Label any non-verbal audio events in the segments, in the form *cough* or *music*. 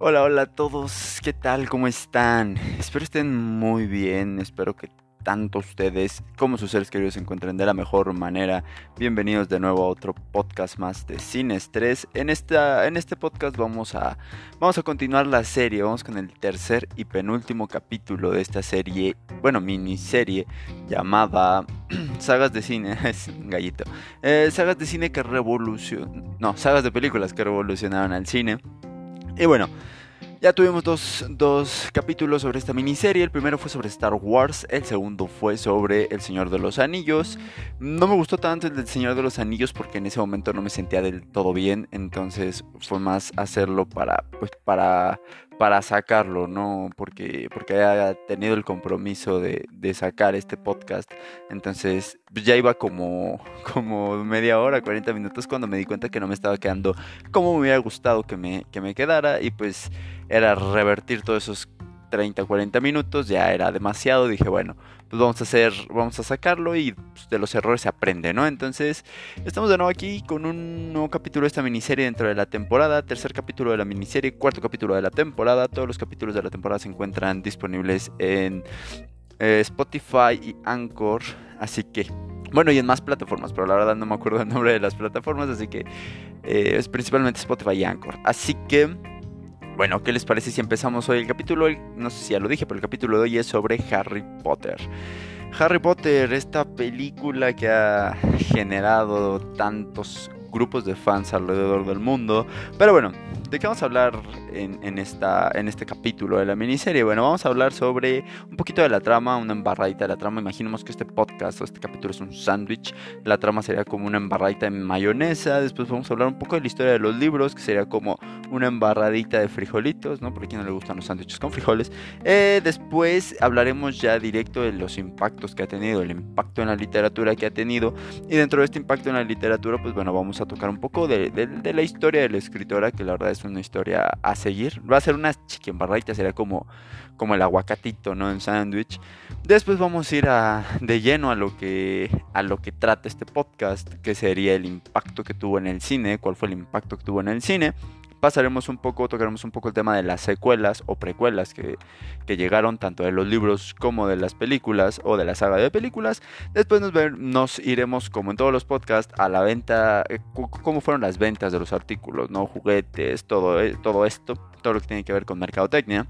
Hola, hola a todos, ¿qué tal? ¿Cómo están? Espero estén muy bien, espero que tanto ustedes como sus seres queridos se encuentren de la mejor manera. Bienvenidos de nuevo a otro podcast más de Sin Estrés. En, esta, en este podcast vamos a, vamos a continuar la serie, vamos con el tercer y penúltimo capítulo de esta serie, bueno, miniserie llamada *clears throat* Sagas de Cine, *laughs* es un gallito, eh, Sagas de Cine que revolucionaron, no, sagas de películas que revolucionaron al cine. Y bueno, ya tuvimos dos, dos, capítulos sobre esta miniserie. El primero fue sobre Star Wars, el segundo fue sobre El Señor de los Anillos. No me gustó tanto el del Señor de los Anillos porque en ese momento no me sentía del todo bien. Entonces fue más hacerlo para, pues, para, para sacarlo, ¿no? Porque, porque haya tenido el compromiso de, de, sacar este podcast. Entonces, pues, ya iba como, *laughs* como media hora, 40 minutos cuando me di cuenta que no me estaba quedando como me hubiera gustado que me, que me quedara. Y pues era revertir todos esos 30, 40 minutos, ya era demasiado. Dije, bueno, pues vamos a hacer, vamos a sacarlo y pues, de los errores se aprende, ¿no? Entonces, estamos de nuevo aquí con un nuevo capítulo de esta miniserie dentro de la temporada, tercer capítulo de la miniserie, cuarto capítulo de la temporada. Todos los capítulos de la temporada se encuentran disponibles en eh, Spotify y Anchor, así que bueno, y en más plataformas, pero la verdad no me acuerdo el nombre de las plataformas, así que eh, es principalmente Spotify y Anchor. Así que bueno, ¿qué les parece si empezamos hoy el capítulo? No sé si ya lo dije, pero el capítulo de hoy es sobre Harry Potter. Harry Potter, esta película que ha generado tantos grupos de fans alrededor del mundo. Pero bueno, ¿de qué vamos a hablar en, esta, en este capítulo de la miniserie? Bueno, vamos a hablar sobre un poquito de la trama, una embarradita de la trama. Imaginemos que este podcast o este capítulo es un sándwich. La trama sería como una embarradita en mayonesa. Después vamos a hablar un poco de la historia de los libros, que sería como una embarradita de frijolitos, ¿no? Porque a no le gustan los sándwiches con frijoles. Eh, después hablaremos ya directo de los impactos que ha tenido, el impacto en la literatura que ha tenido. Y dentro de este impacto en la literatura, pues bueno, vamos a tocar un poco de, la historia de la escritora, que la verdad es una historia a seguir. Va a ser una chiquembarraita, será como, como el aguacatito, ¿no? En sándwich. Después vamos a ir a, de lleno a lo, que, a lo que trata este podcast, que sería el impacto que tuvo en el cine, cuál fue el impacto que tuvo en el cine pasaremos un poco, tocaremos un poco el tema de las secuelas o precuelas que, llegaron tanto de los libros como de las películas o de la saga de películas. Después nos, nos iremos, como en todos los podcasts, a la venta, eh, cómo fueron las ventas de los artículos, ¿no? Juguetes, todo, eh, todo esto, todo lo que tiene que ver con mercadotecnia.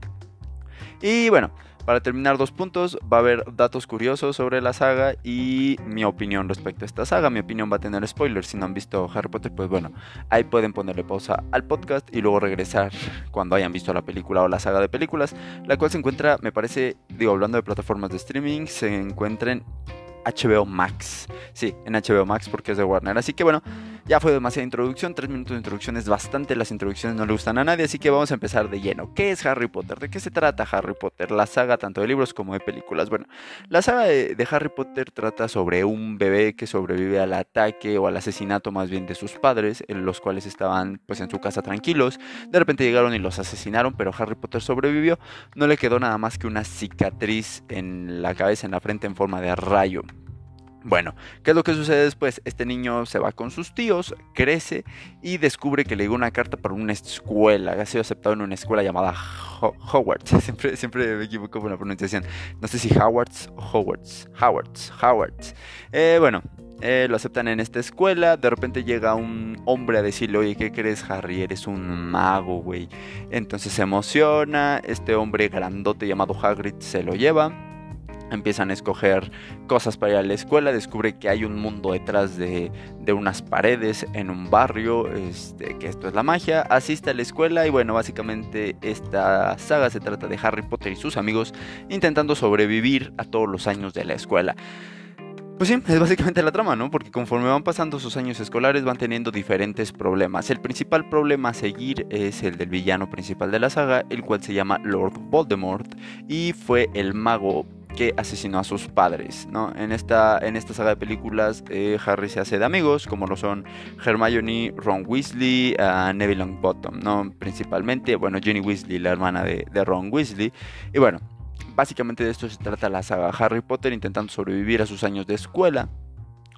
Y bueno, para terminar, dos puntos. Va a haber datos curiosos sobre la saga y mi opinión respecto a esta saga. Mi opinión va a tener spoilers. Si no han visto Harry Potter, pues bueno, ahí pueden ponerle pausa al podcast y luego regresar cuando hayan visto la película o la saga de películas, la cual se encuentra, me parece, digo, hablando de plataformas de streaming, se encuentra en HBO Max. Sí, en HBO Max porque es de Warner. Así que bueno, ya fue demasiada introducción. Tres minutos de introducción es bastante. Las introducciones no le gustan a nadie. Así que vamos a empezar de lleno. ¿Qué es Harry Potter? ¿De qué se trata Harry Potter? La saga tanto de libros como de películas. Bueno, la saga de, Harry Potter trata sobre un bebé que sobrevive al ataque o al asesinato más bien de sus padres, en los cuales estaban pues en su casa tranquilos. De repente llegaron y los asesinaron, pero Harry Potter sobrevivió. No le quedó nada más que una cicatriz en la cabeza, en la frente en forma de rayo. Bueno, ¿qué es lo que sucede después? Este niño se va con sus tíos, crece y descubre que le llegó una carta para una escuela. Ha sido aceptado en una escuela llamada Hogwarts. *laughs* Siempre, siempre me equivoco con la pronunciación. No sé si Hogwarts o Hogwarts. Hogwarts, Hogwarts. Eh, bueno, eh, lo aceptan en esta escuela. De repente llega un hombre a decirle, oye, ¿qué crees, Harry? Eres un mago, güey. Entonces se emociona. Este hombre grandote llamado Hagrid se lo lleva empiezan a escoger cosas para ir a la escuela, descubre que hay un mundo detrás de, unas paredes en un barrio, este, que esto es la magia, asiste a la escuela y bueno, básicamente esta saga se trata de Harry Potter y sus amigos intentando sobrevivir a todos los años de la escuela. Pues sí, es básicamente la trama, ¿no? Porque conforme van pasando sus años escolares van teniendo diferentes problemas. El principal problema a seguir es el del villano principal de la saga, el cual se llama Lord Voldemort y fue el mago que asesinó a sus padres, ¿no? En esta, en esta saga de películas eh, Harry se hace de amigos, como lo son Hermione, Ron Weasley, uh, Neville Longbottom, ¿no? Principalmente, bueno, Ginny Weasley, la hermana de, de Ron Weasley. Y bueno, básicamente de esto se trata la saga Harry Potter intentando sobrevivir a sus años de escuela.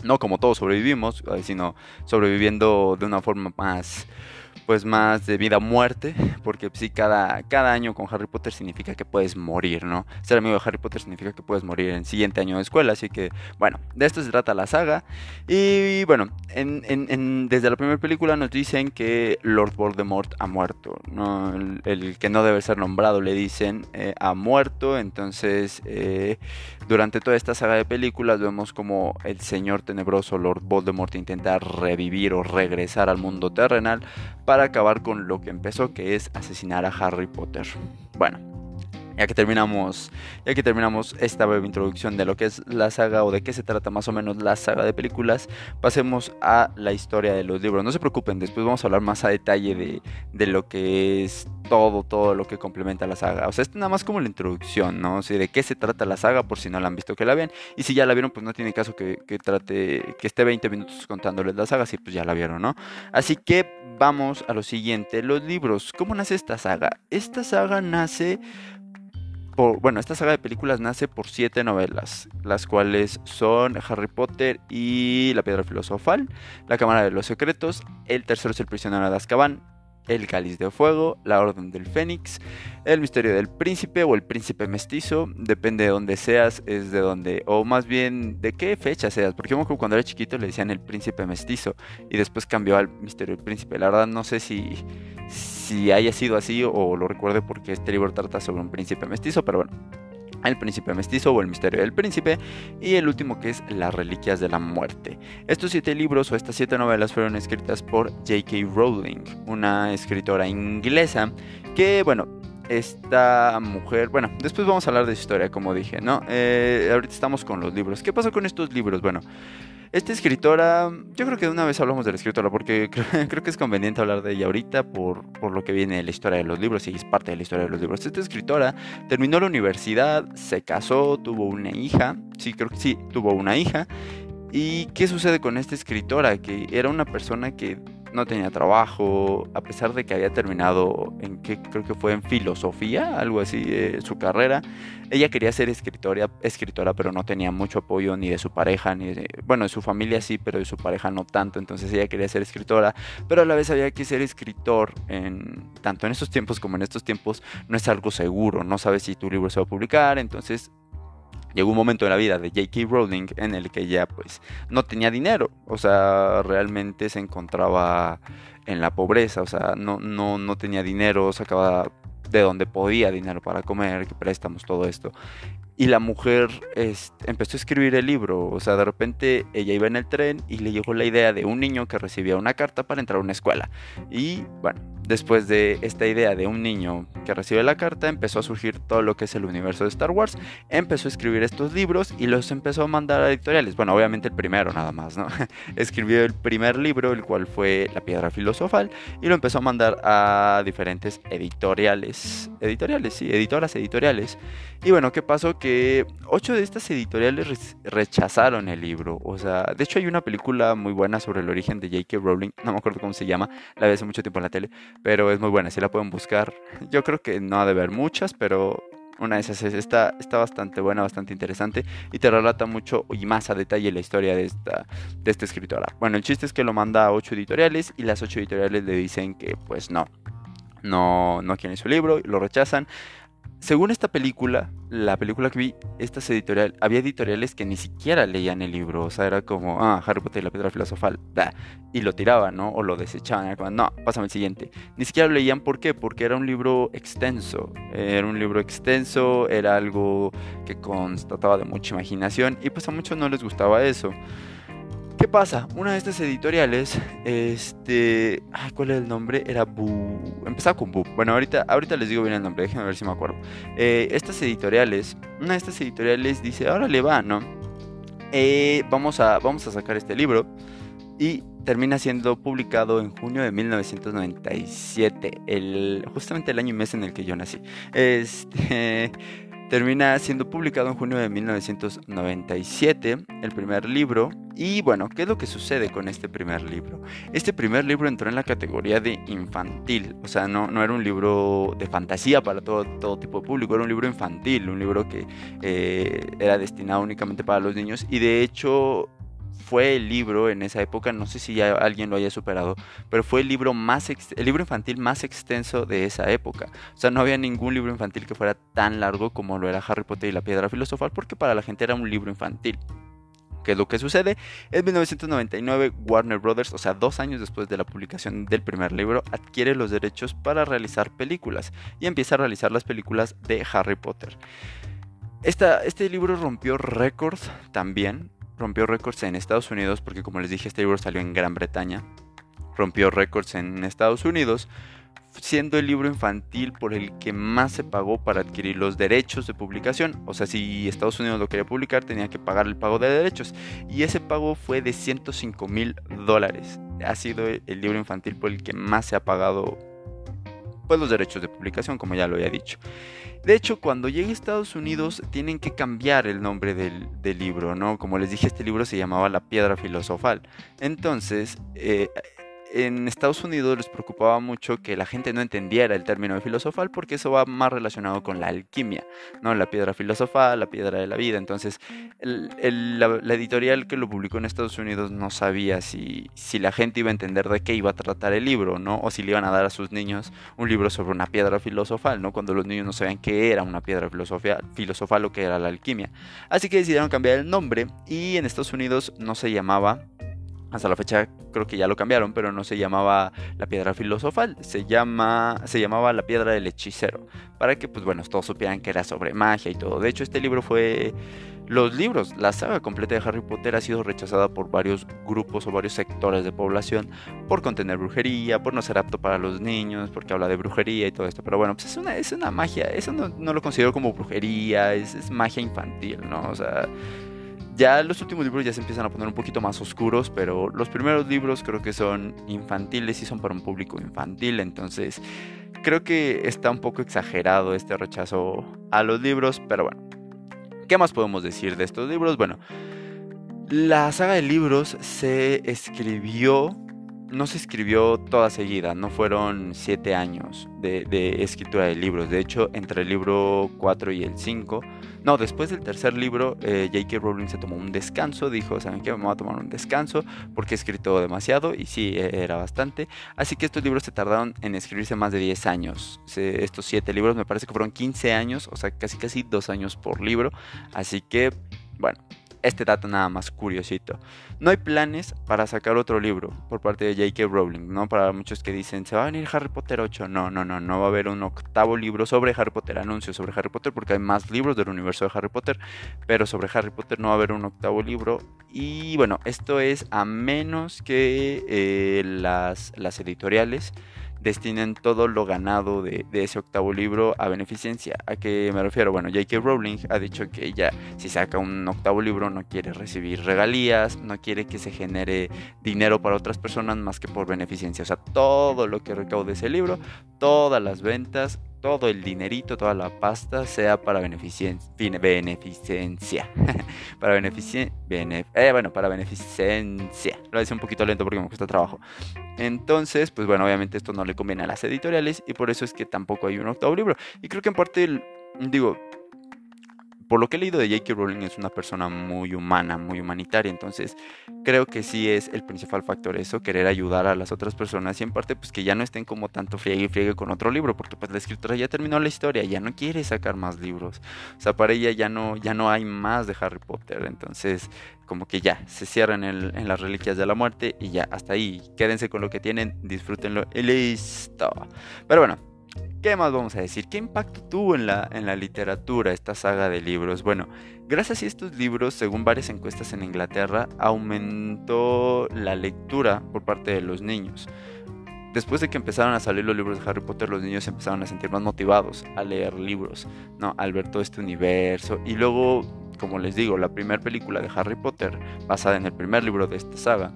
No como todos sobrevivimos, eh, sino sobreviviendo de una forma más pues más de vida o muerte, porque sí, cada, cada año con Harry Potter significa que puedes morir, ¿no? Ser amigo de Harry Potter significa que puedes morir en el siguiente año de escuela, así que, bueno, de esto se trata la saga. Y bueno, en, desde la primera película nos dicen que Lord Voldemort ha muerto. El, que no debe ser nombrado le dicen eh, ha muerto, entonces eh, durante toda esta saga de películas vemos como el señor tenebroso Lord Voldemort intenta revivir o regresar al mundo terrenal para acabar con lo que empezó, que es asesinar a Harry Potter. Bueno, ya que terminamos, ya que terminamos esta breve introducción de lo que es la saga o de qué se trata más o menos la saga de películas, pasemos a la historia de los libros. No se preocupen, después vamos a hablar más a detalle de, de lo que es todo, todo lo que complementa la saga. O sea, esto nada más como la introducción, ¿no? O de qué se trata la saga, por si no la han visto que la vean. Y si ya la vieron, pues no tiene caso que, que trate, que esté 20 minutos contándoles la saga, si pues ya la vieron, ¿no? Así que vamos a lo siguiente, los libros. ¿Cómo nace esta saga? Esta saga nace bueno, esta saga de películas nace por siete novelas, las cuales son Harry Potter y La Piedra Filosofal, La Cámara de los Secretos, El Tercero es el Prisionero de Azkaban, el cáliz de fuego, la orden del fénix, el misterio del príncipe o el príncipe mestizo, depende de dónde seas, es de dónde, o más bien de qué fecha seas, porque yo cuando era chiquito le decían el príncipe mestizo y después cambió al misterio del príncipe, la verdad no sé si, si haya sido así o lo recuerde porque este libro trata sobre un príncipe mestizo, pero bueno. El príncipe mestizo o el misterio del príncipe y el último que es Las reliquias de la muerte. Estos siete libros o estas siete novelas fueron escritas por J.K. Rowling, una escritora inglesa que, bueno, esta mujer, bueno, después vamos a hablar de su historia, como dije, ¿no? Eh, ahorita estamos con los libros. ¿Qué pasó con estos libros? Bueno, esta escritora, yo creo que de una vez hablamos de la escritora porque *laughs* creo, que es conveniente hablar de ella ahorita por, por, lo que viene de la historia de los libros y es parte de la historia de los libros. Esta escritora terminó la universidad, se casó, tuvo una hija, sí, creo que sí, tuvo una hija. ¿Y qué sucede con esta escritora? Que era una persona que no tenía trabajo, a pesar de que había terminado en que creo que fue en filosofía, algo así, eh, su carrera. Ella quería ser escritora, escritora, pero no tenía mucho apoyo ni de su pareja, ni de, bueno, de su familia sí, pero de su pareja no tanto. Entonces ella quería ser escritora, pero a la vez había que ser escritor, en, tanto en estos tiempos como en estos tiempos, no es algo seguro, no sabes si tu libro se va a publicar, entonces llegó un momento en la vida de J.K. Rowling en el que ella pues no tenía dinero, o sea, realmente se encontraba en la pobreza, o sea, no, no, no tenía dinero, sacaba de donde podía dinero para comer, préstamos, todo esto. Y la mujer este, empezó a escribir el libro, o sea, de repente ella iba en el tren y le llegó la idea de un niño que recibía una carta para entrar a una escuela. Y bueno, después de esta idea de un niño que recibe la carta, empezó a surgir todo lo que es el universo de Star Wars, empezó a escribir estos libros y los empezó a mandar a editoriales. Bueno, obviamente el primero nada más, ¿no? *laughs* Escribió el primer libro, el cual fue La Piedra Filosofal, y lo empezó a mandar a diferentes editoriales, editoriales, sí, editoras editoriales. Y bueno, ¿qué pasó? Que ocho de estas editoriales rechazaron el libro. O sea, de hecho hay una película muy buena sobre el origen de J.K. Rowling, no me acuerdo cómo se llama, la vi hace mucho tiempo en la tele, pero es muy buena, si la pueden buscar. *laughs* Yo creo que no ha de haber muchas, pero una de esas está, está bastante buena, bastante interesante y te relata mucho y más a detalle la historia de esta, de esta escritora. Bueno, el chiste es que lo manda a ocho editoriales y las ocho editoriales le dicen que pues no, no, no quieren su libro, lo rechazan según esta película, la película que vi, estas editorial, había editoriales que ni siquiera leían el libro, o sea, era como, ah, Harry Potter y la piedra filosofal, da, y lo tiraban, ¿no? O lo desechaban, era como, no, pásame el siguiente. Ni siquiera lo leían, ¿por qué? Porque era un libro extenso, era un libro extenso, era algo que constataba de mucha imaginación, y pues a muchos no les gustaba eso. ¿Qué pasa? Una de estas editoriales, este, ¿cuál es el nombre? Era Bu, empezaba con Bu. Bueno, ahorita, ahorita les digo bien el nombre, déjenme ver si me acuerdo. Eh, estas editoriales, una de estas editoriales dice, ahora le va, ¿no? Eh, vamos, a, vamos a sacar este libro y termina siendo publicado en junio de 1997, el, justamente el año y mes en el que yo nací. Este termina siendo publicado en junio de 1997, el primer libro. Y bueno, ¿qué es lo que sucede con este primer libro? Este primer libro entró en la categoría de infantil, o sea, no, no era un libro de fantasía para todo, todo tipo de público, era un libro infantil, un libro que eh, era destinado únicamente para los niños y de hecho fue el libro en esa época, no sé si ya alguien lo haya superado, pero fue el libro más el libro infantil más extenso de esa época. O sea, no había ningún libro infantil que fuera tan largo como lo era Harry Potter y la Piedra Filosofal, porque para la gente era un libro infantil. ¿Qué es lo que sucede? En 1999 Warner Brothers, o sea, dos años después de la publicación del primer libro, adquiere los derechos para realizar películas y empieza a realizar las películas de Harry Potter. este libro rompió récords también, rompió récords en Estados Unidos, porque como les dije, este libro salió en Gran Bretaña, rompió récords en Estados Unidos, siendo el libro infantil por el que más se pagó para adquirir los derechos de publicación. O sea, si Estados Unidos lo quería publicar, tenía que pagar el pago de derechos. Y ese pago fue de 105 mil dólares. Ha sido el libro infantil por el que más se ha pagado pues, los derechos de publicación, como ya lo había dicho. De hecho, cuando llegue a Estados Unidos tienen que cambiar el nombre del, libro, ¿no? Como les dije, este libro se llamaba La Piedra Filosofal. Entonces, eh, en Estados Unidos les preocupaba mucho que la gente no entendiera el término de filosofal porque eso va más relacionado con la alquimia, ¿no? La piedra filosofal, la piedra de la vida. Entonces, la, editorial que lo publicó en Estados Unidos no sabía si, si la gente iba a entender de qué iba a tratar el libro, ¿no? O si le iban a dar a sus niños un libro sobre una piedra filosofal, ¿no? Cuando los niños no sabían qué era una piedra filosofal, filosofal o qué era la alquimia. Así que decidieron cambiar el nombre y en Estados Unidos no se llamaba hasta la fecha creo que ya lo cambiaron, pero no se llamaba la piedra filosofal, se, llama, se llamaba la piedra del hechicero, para que pues bueno, todos supieran que era sobre magia y todo. De hecho, este libro fue... Los libros, la saga completa de Harry Potter ha sido rechazada por varios grupos o varios sectores de población por contener brujería, por no ser apto para los niños, porque habla de brujería y todo esto. Pero bueno, pues es una, es una magia, eso no, lo considero como brujería, es, es magia infantil, ¿no? O sea, ya los últimos libros ya se empiezan a poner un poquito más oscuros, pero los primeros libros creo que son infantiles y son para un público infantil, entonces creo que está un poco exagerado este rechazo a los libros, pero bueno. ¿Qué más podemos decir de estos libros? Bueno, la saga de libros se escribió no se escribió toda seguida, no fueron siete años de, escritura de libros. De hecho, entre el libro 4 y el 5, no, después del tercer libro, eh, J.K. Rowling se tomó un descanso, dijo, ¿saben qué? Me voy a tomar un descanso porque he escrito demasiado y sí, e, era bastante. Así que estos libros se tardaron en escribirse más de 10 años. estos siete libros me parece que fueron 15 años, o sea, casi casi dos años por libro. Así que, bueno, este dato nada más curiosito. No hay planes para sacar otro libro por parte de J.K. Rowling, ¿no? Para muchos que dicen, se va a venir Harry Potter 8. No, no, no, no va a haber un octavo libro sobre Harry Potter, anuncio sobre Harry Potter, porque hay más libros del universo de Harry Potter, pero sobre Harry Potter no va a haber un octavo libro. Y bueno, esto es a menos que eh, las, las editoriales destinen todo lo ganado de, ese octavo libro a beneficencia. ¿A qué me refiero? Bueno, J.K. Rowling ha dicho que ella, si saca un octavo libro, no quiere recibir regalías, no quiere que se genere dinero para otras personas más que por beneficencia. O sea, todo lo que recaude ese libro, todas las ventas, todo el dinerito, toda la pasta sea para beneficencia, *laughs* para beneficencia, eh, bueno, para beneficencia. Lo decía un poquito lento porque me cuesta trabajo. Entonces, pues bueno, obviamente esto no le conviene a las editoriales y por eso es que tampoco hay un octavo libro. Y creo que en parte, digo, por lo que he leído de J.K. Rowling es una persona muy humana, muy humanitaria, entonces creo que sí es el principal factor eso, querer ayudar a las otras personas y en parte pues que ya no estén como tanto friegue y friegue con otro libro, porque pues la escritora ya terminó la historia, ya no quiere sacar más libros, o sea, para ella ya no, ya no hay más de Harry Potter, entonces como que ya, se cierran en, las reliquias de la muerte y ya, hasta ahí, quédense con lo que tienen, disfrútenlo y listo. Pero bueno, ¿Qué más vamos a decir? ¿Qué impacto tuvo en la, en la literatura esta saga de libros? Bueno, gracias a estos libros, según varias encuestas en Inglaterra, aumentó la lectura por parte de los niños. Después de que empezaron a salir los libros de Harry Potter, los niños empezaron a sentir más motivados a leer libros, ¿no? Al ver todo este universo. Y luego, como les digo, la primera película de Harry Potter, basada en el primer libro de esta saga,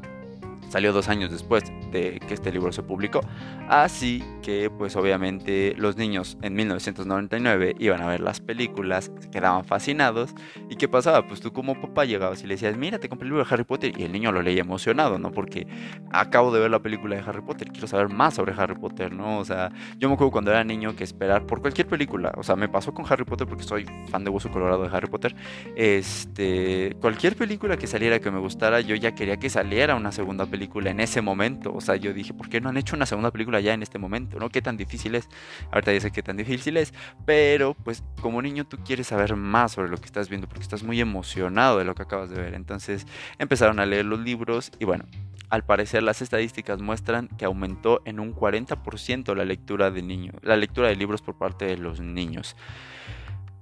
salió dos años después que este libro se publicó. Así que pues obviamente los niños en 1999 iban a ver las películas, se quedaban fascinados. ¿Y qué pasaba? Pues tú como papá llegabas y le decías, mira, te compré el libro de Harry Potter y el niño lo leía emocionado, ¿no? Porque acabo de ver la película de Harry Potter, quiero saber más sobre Harry Potter, ¿no? O sea, yo me acuerdo cuando era niño que esperar por cualquier película, o sea, me pasó con Harry Potter porque soy fan de Hueso Colorado de Harry Potter, este, cualquier película que saliera que me gustara, yo ya quería que saliera una segunda película en ese momento, o sea, yo dije, ¿por qué no han hecho una segunda película ya en este momento, no? ¿Qué tan difícil es? Ahorita ya sé qué tan difícil es, pero pues como niño tú quieres saber más sobre lo que estás viendo porque estás muy emocionado de lo que acabas de ver, entonces empezaron a leer los libros y bueno, al parecer las estadísticas muestran que aumentó en un 40% la lectura de niños, la lectura de libros por parte de los niños.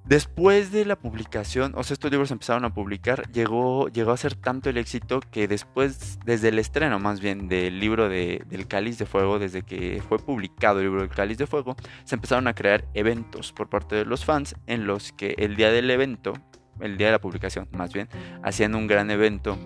Después de la publicación, o sea, estos libros empezaron a publicar, llegó, llegó a ser tanto el éxito que después, desde el estreno más bien del libro de, del Cáliz de Fuego, desde que fue publicado el libro del Cáliz de Fuego, se empezaron a crear eventos por parte de los fans en los que el día del evento, el día de la publicación más bien, hacían un gran evento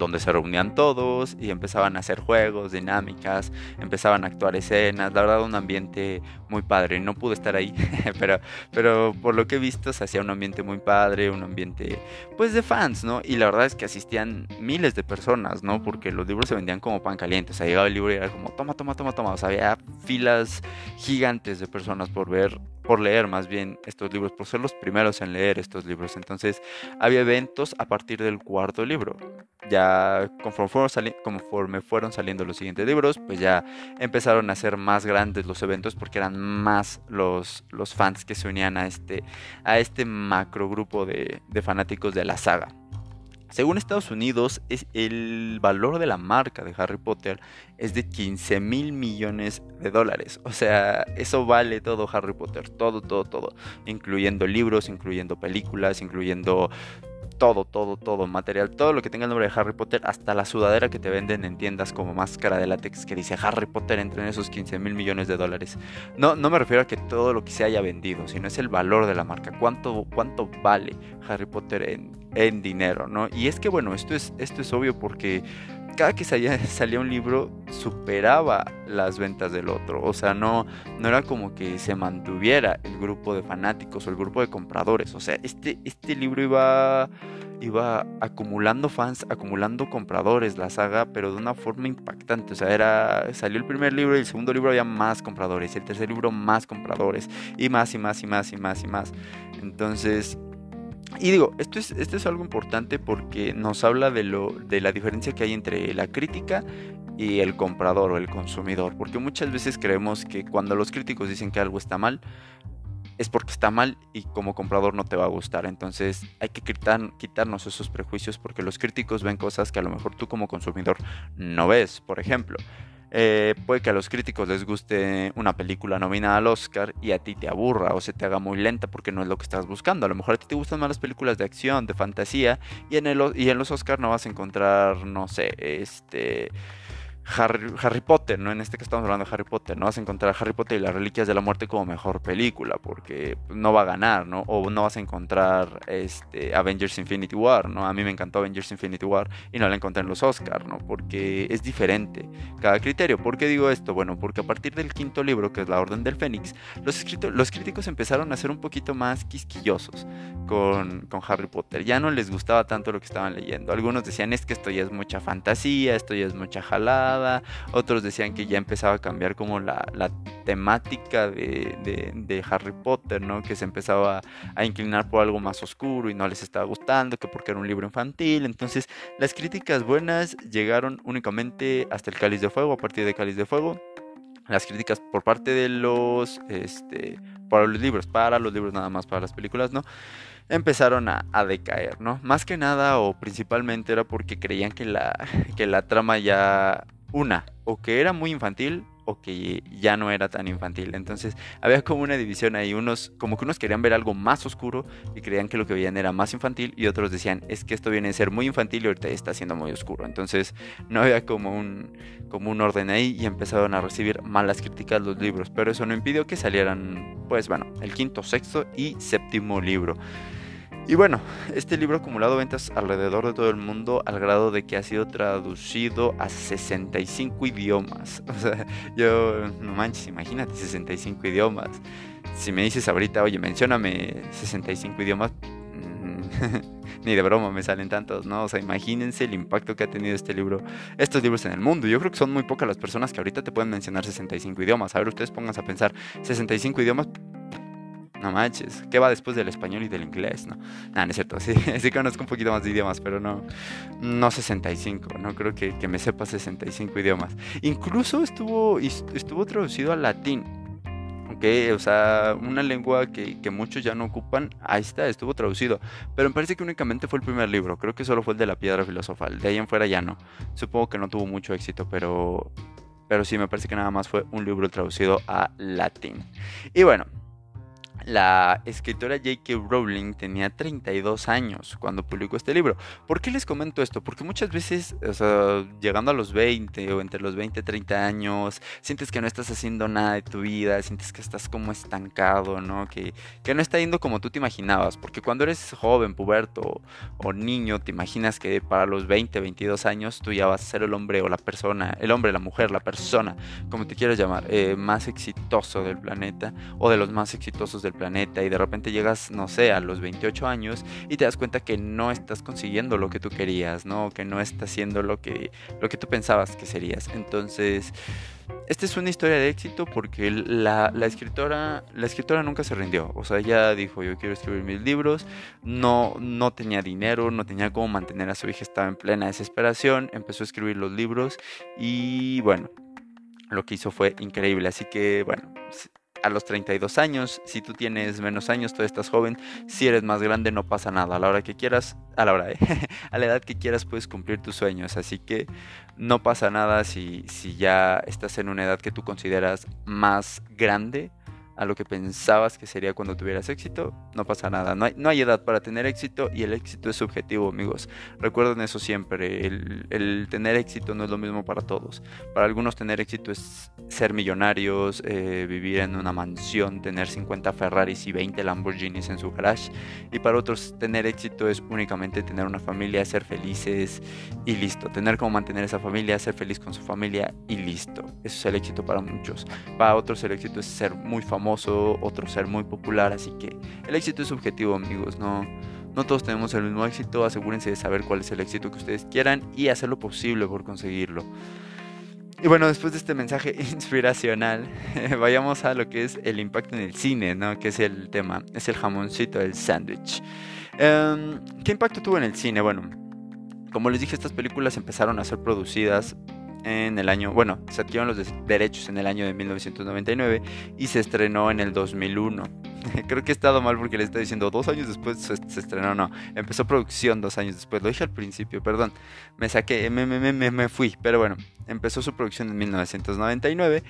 donde se reunían todos y empezaban a hacer juegos, dinámicas, empezaban a actuar escenas, la verdad un ambiente muy padre, no pude estar ahí, *laughs* pero, pero por lo que he visto se hacía un ambiente muy padre, un ambiente pues de fans, ¿no? Y la verdad es que asistían miles de personas, ¿no? Porque los libros se vendían como pan caliente, o sea, llegaba el libro y era como toma, toma, toma, toma, o sea, había filas gigantes de personas por ver por leer más bien estos libros, por ser los primeros en leer estos libros. Entonces había eventos a partir del cuarto libro. Ya conforme fueron, conforme fueron saliendo los siguientes libros, pues ya empezaron a ser más grandes los eventos porque eran más los, los fans que se unían a este, a este macro grupo de, de fanáticos de la saga. Según Estados Unidos, es el valor de la marca de Harry Potter es de 15 mil millones de dólares. O sea, eso vale todo Harry Potter, todo, todo, todo. Incluyendo libros, incluyendo películas, incluyendo todo, todo, todo, material, todo lo que tenga el nombre de Harry Potter, hasta la sudadera que te venden en tiendas como máscara de látex que dice Harry Potter entre en esos 15 mil millones de dólares. No, no me refiero a que todo lo que se haya vendido, sino es el valor de la marca, cuánto, cuánto vale Harry Potter en, en dinero, ¿no? Y es que bueno, esto es, esto es obvio porque cada que salía, un libro superaba las ventas del otro. O sea, no, no era como que se mantuviera el grupo de fanáticos o el grupo de compradores. O sea, este, este libro iba, iba acumulando fans, acumulando compradores, la saga, pero de una forma impactante. O sea, era, salió el primer libro y el segundo libro había más compradores. Y el tercer libro más compradores. Y más y más y más y más y más. Entonces y digo, esto es, esto es algo importante porque nos habla de, lo, de la diferencia que hay entre la crítica y el comprador o el consumidor. Porque muchas veces creemos que cuando los críticos dicen que algo está mal, es porque está mal y como comprador no te va a gustar. Entonces hay que quitar, quitarnos esos prejuicios porque los críticos ven cosas que a lo mejor tú como consumidor no ves. Por ejemplo, eh, puede que a los críticos les guste una película nominada al Oscar y a ti te aburra o se te haga muy lenta porque no es lo que estás buscando. A lo mejor a ti te gustan más las películas de acción, de fantasía y en, el, y en los Oscar no vas a encontrar, no sé, este Harry, Potter, ¿no? En este que estamos hablando de Harry Potter, no vas a encontrar Harry Potter y las Reliquias de la Muerte como mejor película, porque no va a ganar, ¿no? O no vas a encontrar este, Avengers Infinity War, ¿no? A mí me encantó Avengers Infinity War y no la encontré en los Oscars, ¿no? Porque es diferente cada criterio. ¿Por qué digo esto? Bueno, porque a partir del quinto libro, que es La Orden del Fénix, los, los críticos empezaron a ser un poquito más quisquillosos con, con Harry Potter. Ya no les gustaba tanto lo que estaban leyendo. Algunos decían, es que esto ya es mucha fantasía, esto ya es mucha jalada otros decían que ya empezaba a cambiar como la, temática de, Harry Potter, ¿no? Que se empezaba a inclinar por algo más oscuro y no les estaba gustando, que porque era un libro infantil. Entonces, las críticas buenas llegaron únicamente hasta el Cáliz de Fuego, a partir de Cáliz de Fuego. Las críticas por parte de los, este, para los libros, para los libros nada más, para las películas, ¿no? empezaron a, decaer, ¿no? Más que nada o principalmente era porque creían que la, que la trama ya una, o que era muy infantil o que ya no era tan infantil. Entonces había como una división ahí, unos como que unos querían ver algo más oscuro y creían que lo que veían era más infantil y otros decían, es que esto viene a ser muy infantil y ahorita está siendo muy oscuro. Entonces no había como un como un orden ahí y empezaron a recibir malas críticas los libros, pero eso no impidió que salieran pues bueno, el quinto, sexto y séptimo libro. Y bueno, este libro ha acumulado ventas alrededor de todo el mundo al grado de que ha sido traducido a 65 idiomas. *laughs* O sea, yo, no manches, imagínate 65 idiomas. Si me dices ahorita, oye, mencióname 65 idiomas, mm, *laughs* ni de broma me salen tantos, ¿no? O sea, imagínense el impacto que ha tenido este libro, estos libros en el mundo. Yo creo que son muy pocas las personas que ahorita te pueden mencionar 65 idiomas. A ver, ustedes pónganse a pensar, 65 idiomas, no manches, ¿qué va después del español y del inglés? No, no es cierto, *laughs* sí, sí conozco un poquito más de idiomas, pero no, no 65, no creo que, que me sepa 65 idiomas. Incluso estuvo, estuvo traducido al latín, ¿ok? O sea, una lengua que, que, muchos ya no ocupan, ahí está, estuvo traducido. Pero me parece que únicamente fue el primer libro, creo que solo fue el de la piedra filosofal, de ahí en fuera ya no. Supongo que no tuvo mucho éxito, pero... Pero sí, me parece que nada más fue un libro traducido a latín. Y bueno, la escritora J.K. Rowling tenía 32 años cuando publicó este libro. ¿Por qué les comento esto? Porque muchas veces, o sea, llegando a los 20 o entre los 20 y 30 años, sientes que no estás haciendo nada de tu vida, sientes que estás como estancado, ¿no? Que, que no está yendo como tú te imaginabas. Porque cuando eres joven, puberto o niño, te imaginas que para los 20, 22 años tú ya vas a ser el hombre o la persona, el hombre, la mujer, la persona, como te quieras llamar, eh, más exitoso del planeta o de los más exitosos del planeta y de repente llegas, no sé, a los 28 años y te das cuenta que no estás consiguiendo lo que tú querías, ¿no? Que no estás haciendo lo que, lo que tú pensabas que serías. Entonces, esta es una historia de éxito porque la, la, escritora, la escritora nunca se rindió. O sea, ella dijo, yo quiero escribir mis libros. No, no tenía dinero, no tenía cómo mantener a su hija, estaba en plena desesperación. Empezó a escribir los libros y bueno, lo que hizo fue increíble. Así que bueno, a los 32 años, si tú tienes menos años, tú estás joven, si eres más grande no pasa nada, a la hora que quieras, a la hora, ¿eh? *laughs* a la edad que quieras puedes cumplir tus sueños, así que no pasa nada si, si ya estás en una edad que tú consideras más grande a lo que pensabas que sería cuando tuvieras éxito, no pasa nada. No hay, no hay edad para tener éxito y el éxito es subjetivo, amigos. Recuerden eso siempre. El, tener éxito no es lo mismo para todos. Para algunos tener éxito es ser millonarios, eh, vivir en una mansión, tener 50 Ferraris y 20 Lamborghinis en su garage. Y para otros tener éxito es únicamente tener una familia, ser felices y listo. Tener como mantener esa familia, ser feliz con su familia y listo. Eso es el éxito para muchos. Para otros el éxito es ser muy famoso otro ser muy popular, así que el éxito es subjetivo, amigos, no, no todos tenemos el mismo éxito, asegúrense de saber cuál es el éxito que ustedes quieran y hacer lo posible por conseguirlo. Y bueno, después de este mensaje *laughs* inspiracional, *laughs* vayamos a lo que es el impacto en el cine, ¿no? Que es el tema, es el jamoncito del sándwich. Em, ¿Qué impacto tuvo en el cine? Bueno, como les dije, estas películas empezaron a ser producidas en el año, bueno, se adquirieron los derechos en el año de 1999 y se estrenó en el 2001. *laughs* Creo que he estado mal porque le estoy diciendo dos años después se, estrenó, no, empezó producción dos años después, lo dije al principio, perdón, me saqué, me, me, me, me fui, pero bueno, empezó su producción en 1999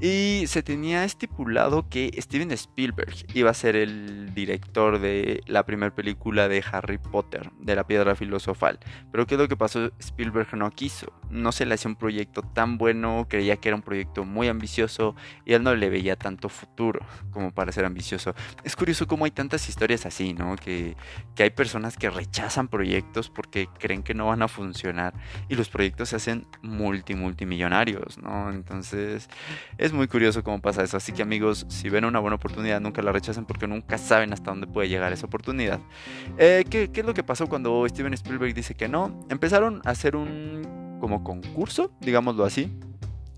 y se tenía estipulado que Steven Spielberg iba a ser el director de la primera película de Harry Potter, de la piedra filosofal. Pero ¿qué es lo que pasó? Spielberg no quiso. No se le hacía un proyecto tan bueno, creía que era un proyecto muy ambicioso y él no le veía tanto futuro como para ser ambicioso. Es curioso cómo hay tantas historias así, ¿no? Que, que hay personas que rechazan proyectos porque creen que no van a funcionar y los proyectos se hacen multi, multimillonarios, ¿no? Entonces es muy curioso cómo pasa eso. Así que amigos, si ven una buena oportunidad, nunca la rechacen porque nunca saben hasta dónde puede llegar esa oportunidad. Eh, ¿qué, ¿Qué es lo que pasó cuando Steven Spielberg dice que no? Empezaron a hacer un como concurso, digámoslo así,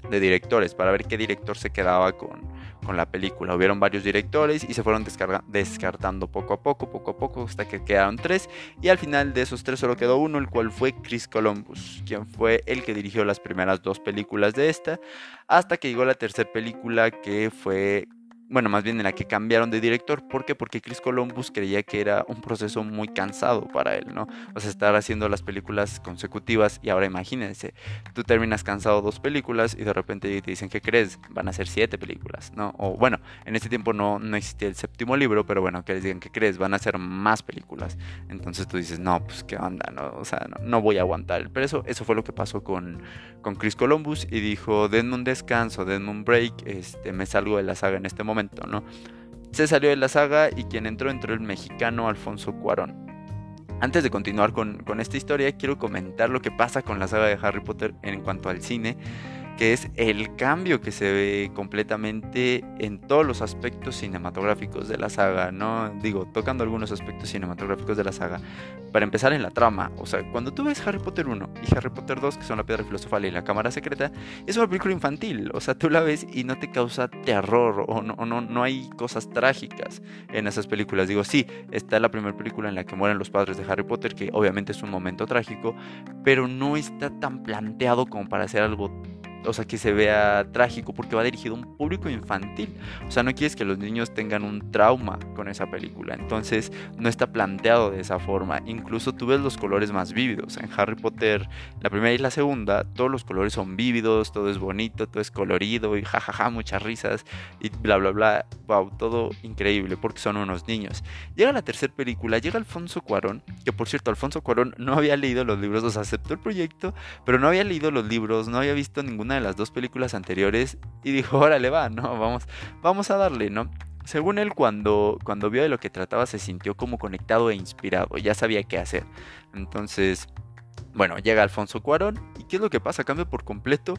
de directores para ver qué director se quedaba con, con la película. Hubieron varios directores y se fueron descartando poco a poco, poco a poco, hasta que quedaron tres. Y al final de esos tres solo quedó uno, el cual fue Chris Columbus, quien fue el que dirigió las primeras dos películas de esta, hasta que llegó la tercera película que fue bueno, más bien en la que cambiaron de director. ¿Por qué? Porque Chris Columbus creía que era un proceso muy cansado para él, ¿no? O sea, estar haciendo las películas consecutivas y ahora imagínense, tú terminas cansado dos películas y de repente te dicen, ¿qué crees? Van a ser siete películas, ¿no? O bueno, en ese tiempo no, no existía el séptimo libro, pero bueno, que les digan, ¿qué crees? Van a ser más películas. Entonces tú dices, no, pues qué onda, ¿no? O sea, no, voy a aguantar. Pero eso, eso fue lo que pasó con, con Chris Columbus y dijo, denme un descanso, denme un break, este, me salgo de la saga en este momento. Se salió de la saga y quien entró entró el mexicano Alfonso Cuarón. Antes de continuar con, con esta historia, quiero comentar lo que pasa con la saga de Harry Potter en cuanto al cine que es el cambio que se ve completamente en todos los aspectos cinematográficos de la saga, ¿no? Digo, tocando algunos aspectos cinematográficos de la saga. Para empezar en la trama, o sea, cuando tú ves Harry Potter 1 y Harry Potter 2, que son la piedra filosofal y la cámara secreta, es una película infantil, o sea, tú la ves y no te causa terror o no, no, no hay cosas trágicas en esas películas. Digo, sí, está la primera película en la que mueren los padres de Harry Potter, que obviamente es un momento trágico, pero no está tan planteado como para hacer algo o sea, que se vea trágico porque va dirigido a un público infantil. O sea, no quieres que los niños tengan un trauma con esa película. Entonces, no está planteado de esa forma. Incluso tú ves los colores más vívidos. En Harry Potter, la primera y la segunda, todos los colores son vívidos, todo es bonito, todo es colorido y jajaja, muchas risas y bla, bla, bla. Wow, todo increíble porque son unos niños. Llega la tercera película, llega Alfonso Cuarón, que por cierto, Alfonso Cuarón no había leído los libros, o sea, aceptó el proyecto, pero no había leído los libros, no había visto ninguna de las dos películas anteriores y dijo, *laughs* órale va, ¿no? Vamos, vamos a darle, ¿no? Según él, cuando, cuando vio de lo que trataba, se sintió como conectado e inspirado, ya sabía qué hacer. Entonces, bueno, llega Alfonso Cuarón y ¿qué es lo que pasa? Cambia por completo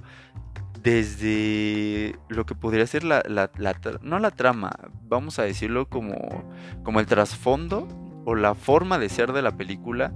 desde lo que podría ser la, la, no la trama, vamos a decirlo como, como el trasfondo o la forma de ser de la película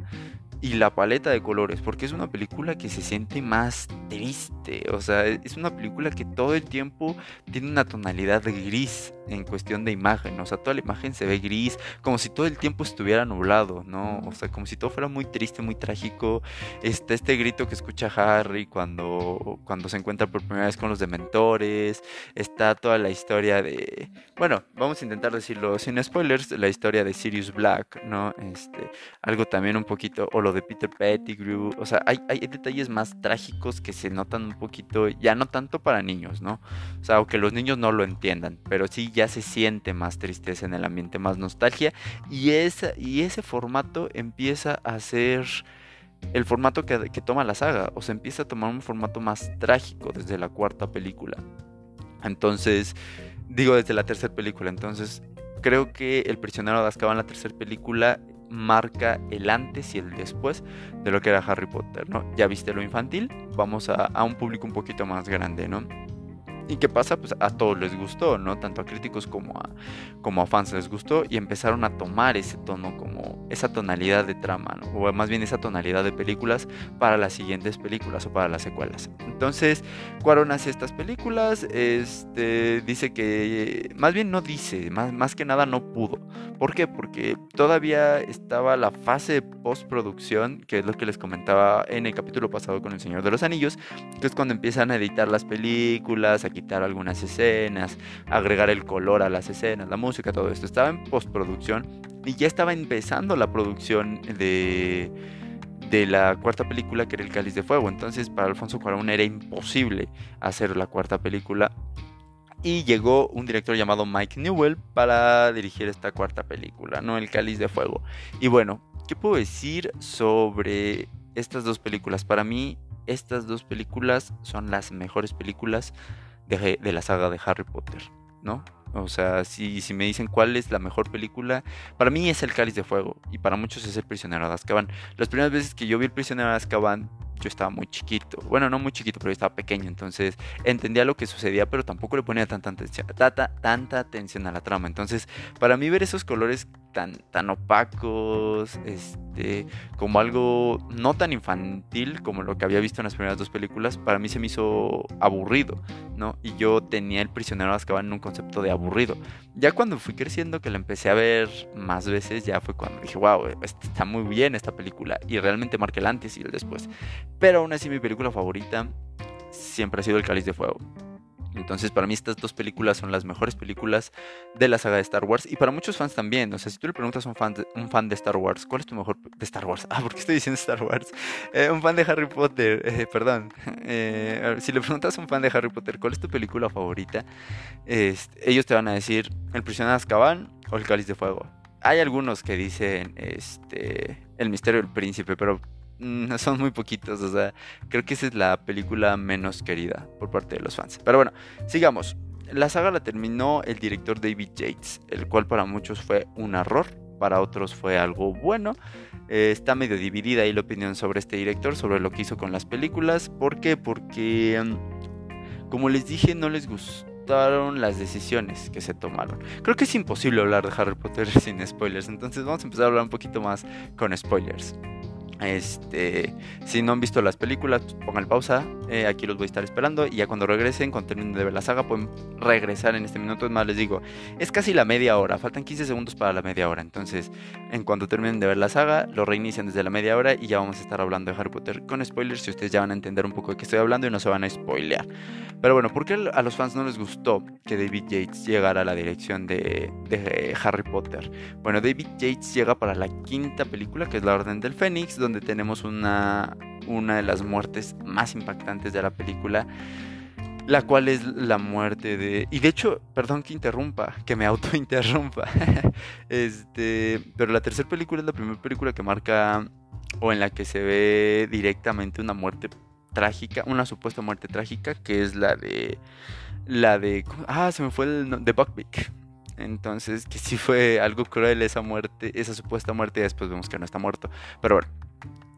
y la paleta de colores, porque es una película que se siente más triste, o sea, es una película que todo el tiempo tiene una tonalidad gris en cuestión de imagen, o sea, toda la imagen se ve gris, como si todo el tiempo estuviera nublado, ¿no? O sea, como si todo fuera muy triste, muy trágico. Está este grito que escucha Harry cuando, cuando se encuentra por primera vez con los dementores, está toda la historia de, bueno, vamos a intentar decirlo sin spoilers, la historia de Sirius Black, ¿no? Este, algo también un poquito, de Peter Pettigrew. O sea, hay, detalles más trágicos que se notan un poquito, ya no tanto para niños, ¿no? O sea, aunque los niños no lo entiendan, pero sí ya se siente más tristeza en el ambiente, más nostalgia. Y, esa, y ese formato empieza a ser el formato que, que toma la saga. O sea, empieza a tomar un formato más trágico desde la cuarta película. Entonces, digo desde la tercera película. Entonces, creo que El prisionero de Azkaban, la tercera película, marca el antes y el después de lo que era Harry Potter, ¿no? Ya viste lo infantil, vamos a, a un público un poquito más grande, ¿no? ¿Y qué pasa? Pues a todos les gustó, ¿no? Tanto a críticos como a, como a fans les gustó y empezaron a tomar ese tono, como esa tonalidad de trama, ¿no? O más bien esa tonalidad de películas para las siguientes películas o para las secuelas. Entonces, Cuarón hace estas películas, este, dice que, más bien no dice, más, más que nada no pudo. ¿Por qué? Porque todavía estaba la fase de postproducción, que es lo que les comentaba en el capítulo pasado con El Señor de los Anillos, que es cuando empiezan a editar las películas, aquí quitar algunas escenas, agregar el color a las escenas, la música, todo esto. Estaba en postproducción y ya estaba empezando la producción de, de la cuarta película que era El Cáliz de Fuego. Entonces para Alfonso Cuarón era imposible hacer la cuarta película. Y llegó un director llamado Mike Newell para dirigir esta cuarta película, ¿no? El Cáliz de Fuego. Y bueno, ¿qué puedo decir sobre estas dos películas? Para mí, estas dos películas son las mejores películas de, la saga de Harry Potter, ¿no? O sea, si, si, me dicen cuál es la mejor película, para mí es El Cáliz de Fuego y para muchos es El Prisionero de Azkaban. Las primeras veces que yo vi El Prisionero de Azkaban, yo estaba muy chiquito. Bueno, no muy chiquito, pero yo estaba pequeño. Entonces entendía lo que sucedía, pero tampoco le ponía tanta atención, tanta, tanta atención a la trama. Entonces, para mí ver esos colores tan, tan opacos, este, como algo no tan infantil como lo que había visto en las primeras dos películas, para mí se me hizo aburrido, ¿no? Y yo tenía el prisionero de Azkaban en un concepto de aburrido. Ya cuando fui creciendo, que la empecé a ver más veces, ya fue cuando dije, wow, está muy bien esta película. Y realmente marqué el antes y el después. Pero aún así mi película favorita siempre ha sido El Cáliz de Fuego. Entonces, para mí estas dos películas son las mejores películas de la saga de Star Wars y para muchos fans también. O sea, si tú le preguntas a un fan de, un fan de Star Wars, ¿cuál es tu mejor de Star Wars? Ah, ¿por qué estoy diciendo Star Wars? Eh, un fan de Harry Potter, *laughs* eh, perdón. Eh, si le preguntas a un fan de Harry Potter, ¿cuál es tu película favorita? Este, ellos te van a decir El prisionero de Azkaban o El Cáliz de Fuego. Hay algunos que dicen este, El misterio del príncipe, pero Mm, *laughs* son muy poquitos, o sea, creo que esa es la película menos querida por parte de los fans. Pero bueno, sigamos. la saga la terminó el director David Yates, el cual para muchos fue un error, para otros fue algo bueno. Eh, está medio dividida ahí la opinión sobre este director, sobre lo que hizo con las películas. ¿Por qué? Porque, mm, como les dije, no les gustaron las decisiones que se tomaron. Creo que es imposible hablar de Harry Potter *laughs* sin spoilers, entonces vamos a empezar a hablar un poquito más con spoilers. Este, si no han visto las películas, pues, pongan pausa. Eh, aquí los voy a estar esperando. Y ya cuando regresen, cuando terminen de ver la saga, pueden regresar en este minuto. Es más, les digo, es casi la media hora. Faltan 15 segundos para la media hora. Entonces, en cuanto terminen de ver la saga, lo reinician desde la media hora y ya vamos a estar hablando de Harry Potter con spoilers. Si ustedes ya van a entender un poco de qué estoy hablando y no se van a spoilear. Pero bueno, ¿por qué a los fans no les gustó que David Yates llegara a la dirección de, de Harry Potter? Bueno, David Yates llega para la quinta película, que es La Orden del Fénix, donde tenemos una, una de las muertes más impactantes de la película, la cual es la muerte de... Y de hecho, perdón que interrumpa, que me autointerrumpa, *laughs* este, pero la tercera película es la primera película que marca o en la que se ve directamente una muerte trágica, una supuesta muerte trágica, que es la de... La de... Ah, se me fue el... de Buckbeak. Entonces, que sí fue algo cruel esa muerte, esa supuesta muerte, y después vemos que no está muerto. Pero bueno,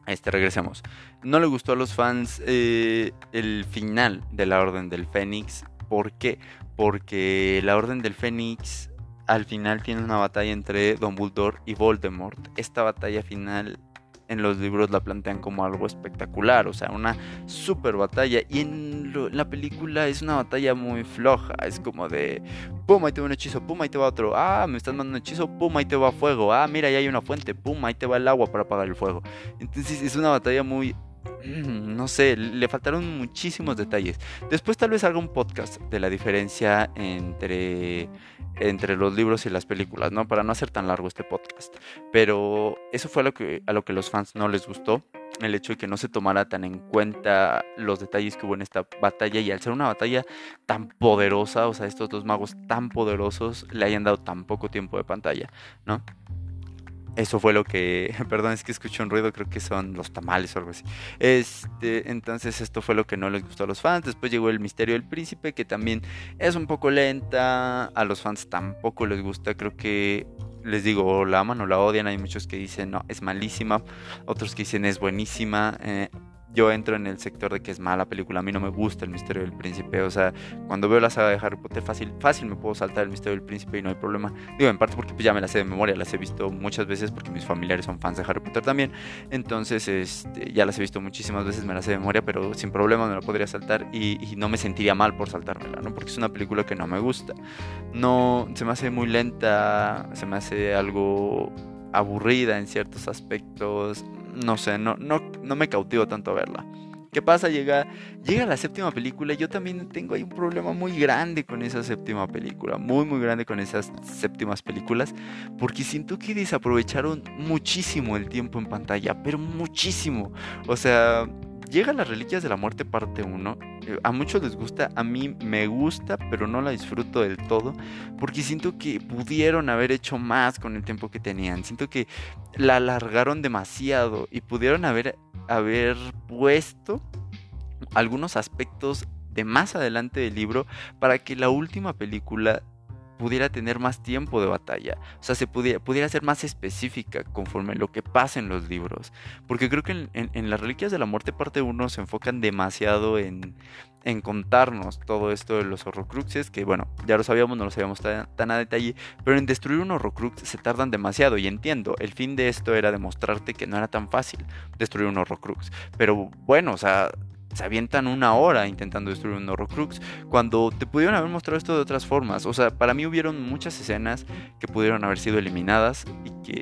este, regresemos. No le gustó a los fans eh, el final de la Orden del Fénix. ¿Por qué? Porque la Orden del Fénix al final tiene una batalla entre Dumbledore y Voldemort. Esta batalla final en los libros la plantean como algo espectacular, o sea, una super batalla. Y en, la película es una batalla muy floja, es como de, pum, ahí te va un hechizo, pum, ahí te va otro, ah, me están mandando un hechizo, pum, ahí te va fuego, ah, mira, ahí hay una fuente, pum, ahí te va el agua para apagar el fuego. Entonces es una batalla muy no sé, le faltaron muchísimos detalles. Después tal vez haga un podcast de la diferencia entre, entre los libros y las películas, ¿no? Para no hacer tan largo este podcast. Pero eso fue a lo que, a lo que los fans no les gustó. El hecho de que no se tomara tan en cuenta los detalles que hubo en esta batalla y al ser una batalla tan poderosa, o sea, estos dos magos tan poderosos le hayan dado tan poco tiempo de pantalla, ¿no? Eso fue lo que, *laughs* perdón, es que escuché un ruido, creo que son los tamales o algo así. Este, entonces esto fue lo que no les gustó a los fans. Después llegó el misterio del príncipe, que también es un poco lenta. A los fans tampoco les gusta. Creo que les digo, la aman o la odian. Hay muchos que dicen, no, es malísima. Otros que dicen, es buenísima. Eh, yo entro en el sector de que es mala película. A mí no me gusta el misterio del príncipe. O sea, cuando veo la saga de Harry Potter, fácil, fácil me puedo saltar el misterio del príncipe y no hay problema. Digo, en parte porque pues, ya me la sé de memoria, las he visto muchas veces porque mis familiares son fans de Harry Potter también. Entonces, este, ya las he visto muchísimas veces, me las sé de memoria, pero sin problema me la podría saltar y, y no me sentiría mal por saltármela, ¿no? Porque es una película que no me gusta. No, se me hace muy lenta, se me hace algo aburrida en ciertos aspectos no sé, no, no, no me cautivo tanto verla. ¿Qué pasa? Llega, llega la séptima película yo también tengo ahí un problema muy grande con esa séptima película, muy muy grande con esas séptimas películas, porque siento que desaprovecharon muchísimo el tiempo en pantalla, pero muchísimo. O sea, llega Las Reliquias de la Muerte parte 1, eh, a muchos les gusta, a mí me gusta, pero no la disfruto del todo, porque siento que pudieron haber hecho más con el tiempo que tenían, siento que la alargaron demasiado y pudieron haber, haber puesto algunos aspectos de más adelante del libro para que la última película pudiera tener más tiempo de batalla, o sea, se pudiera, pudiera ser más específica conforme lo que pasa en los libros, porque creo que en, las Reliquias de la Muerte parte 1 se enfocan demasiado en, en, contarnos todo esto de los horrocruxes, que bueno, ya lo sabíamos, no lo sabíamos tan, a detalle, pero en destruir un horrocrux se tardan demasiado y entiendo, el fin de esto era demostrarte que no era tan fácil destruir un horrocrux, pero bueno, o sea, se avientan una hora intentando destruir un Horrocrux cuando te pudieron haber mostrado esto de otras formas. O sea, para mí hubieron muchas escenas que pudieron haber sido eliminadas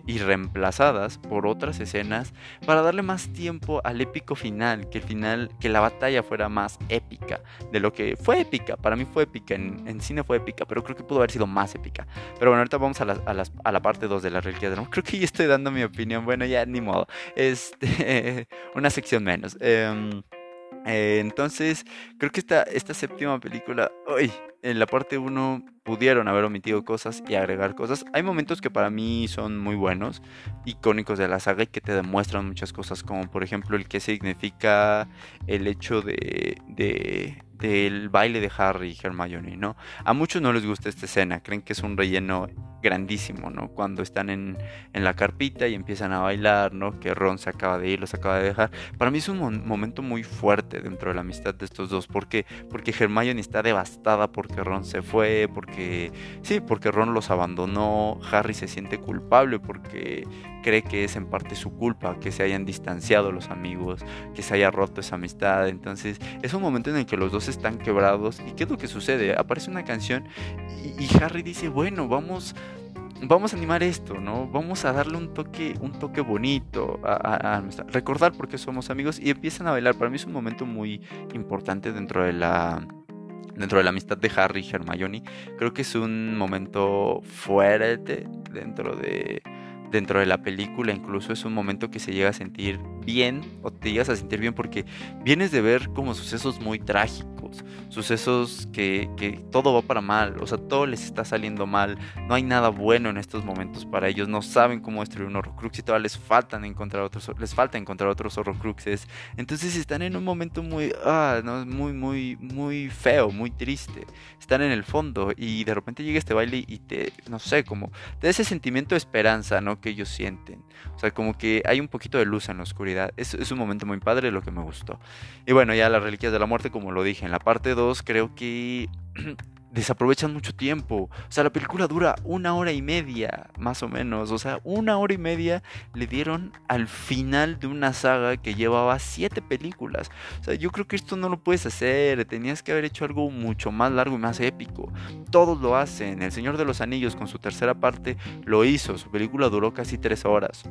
y, reemplazadas por otras escenas para darle más tiempo al épico final, que el final, que la batalla fuera más épica de lo que fue épica. Para mí fue épica, en, cine fue épica, pero creo que pudo haber sido más épica. Pero bueno, ahorita vamos a la, a la parte 2 de la reliquia de *laughs* Creo que ya estoy dando mi opinión. Bueno, ya ni modo. Este, *laughs* una sección menos. Eh, eh, entonces, creo que esta, esta séptima película, hoy en la parte 1 pudieron haber omitido cosas y agregar cosas. Hay momentos que para mí son muy buenos, icónicos de la saga y que te demuestran muchas cosas, como por ejemplo el que significa el hecho de, de del baile de Harry y Hermione, ¿no? A muchos no les gusta esta escena, creen que es un relleno grandísimo, ¿no? Cuando están en, la carpita y empiezan a bailar, ¿no? Que Ron se acaba de ir, los acaba de dejar. Para mí es un momento muy fuerte dentro de la amistad de estos dos. ¿Por qué? Porque Hermione está devastada porque Ron se fue, porque... Sí, porque Ron los abandonó, Harry se siente culpable porque cree que es en parte su culpa que se hayan distanciado los amigos, que se haya roto esa amistad. Entonces es un momento en el que los dos están quebrados. ¿Y qué es lo que sucede? Aparece una canción y, y Harry dice, bueno, vamos vamos a animar esto, ¿no? Vamos a darle un toque, un toque bonito a, recordar por qué somos amigos y empiezan a bailar. Para mí es un momento muy importante dentro de la dentro de la amistad de Harry y Hermione. Creo que es un momento fuerte dentro de dentro de la película, incluso es un momento que se llega a sentir bien o te llegas a sentir bien porque vienes de ver como sucesos muy trágicos, sucesos que, que, todo va para mal, o sea, todo les está saliendo mal, no hay nada bueno en estos momentos para ellos, no saben cómo destruir un horrocrux y todavía les faltan encontrar otros, les falta encontrar otros horrocruxes, entonces están en un momento muy, ah, no, muy, muy, muy feo, muy triste, están en el fondo y de repente llega este baile y te, no sé, como, te da ese sentimiento de esperanza, ¿no? Que ellos sienten, o sea, como que hay un poquito de luz en la oscuridad es, un momento muy padre, lo que me gustó. Y bueno, ya las reliquias de la muerte, como lo dije, en la parte 2 creo que *clears throat* desaprovechan mucho tiempo. O sea, la película dura una hora y media, más o menos. O sea, una hora y media le dieron al final de una saga que llevaba siete películas. O sea, yo creo que esto no lo puedes hacer. Tenías que haber hecho algo mucho más largo y más épico. Todos lo hacen. El Señor de los Anillos con su tercera parte lo hizo. Su película duró casi tres horas.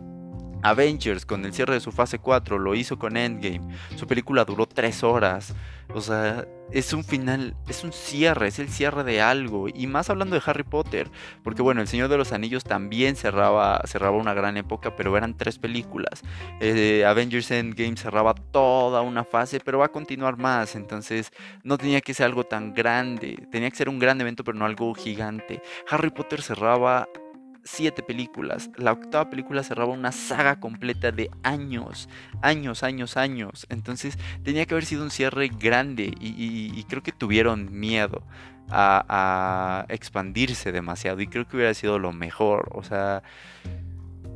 Avengers con el cierre de su fase 4 lo hizo con Endgame. Su película duró 3 horas. O sea, es un final, es un cierre, es el cierre de algo. Y más hablando de Harry Potter, porque bueno, El Señor de los Anillos también cerraba, cerraba una gran época, pero eran tres películas. Eh, Avengers Endgame cerraba toda una fase, pero va a continuar más. Entonces no tenía que ser algo tan grande, tenía que ser un gran evento, pero no algo gigante. Harry Potter cerraba siete películas. La octava película cerraba una saga completa de años, años, años, años. Entonces tenía que haber sido un cierre grande y, creo que tuvieron miedo a, expandirse demasiado y creo que hubiera sido lo mejor. O sea,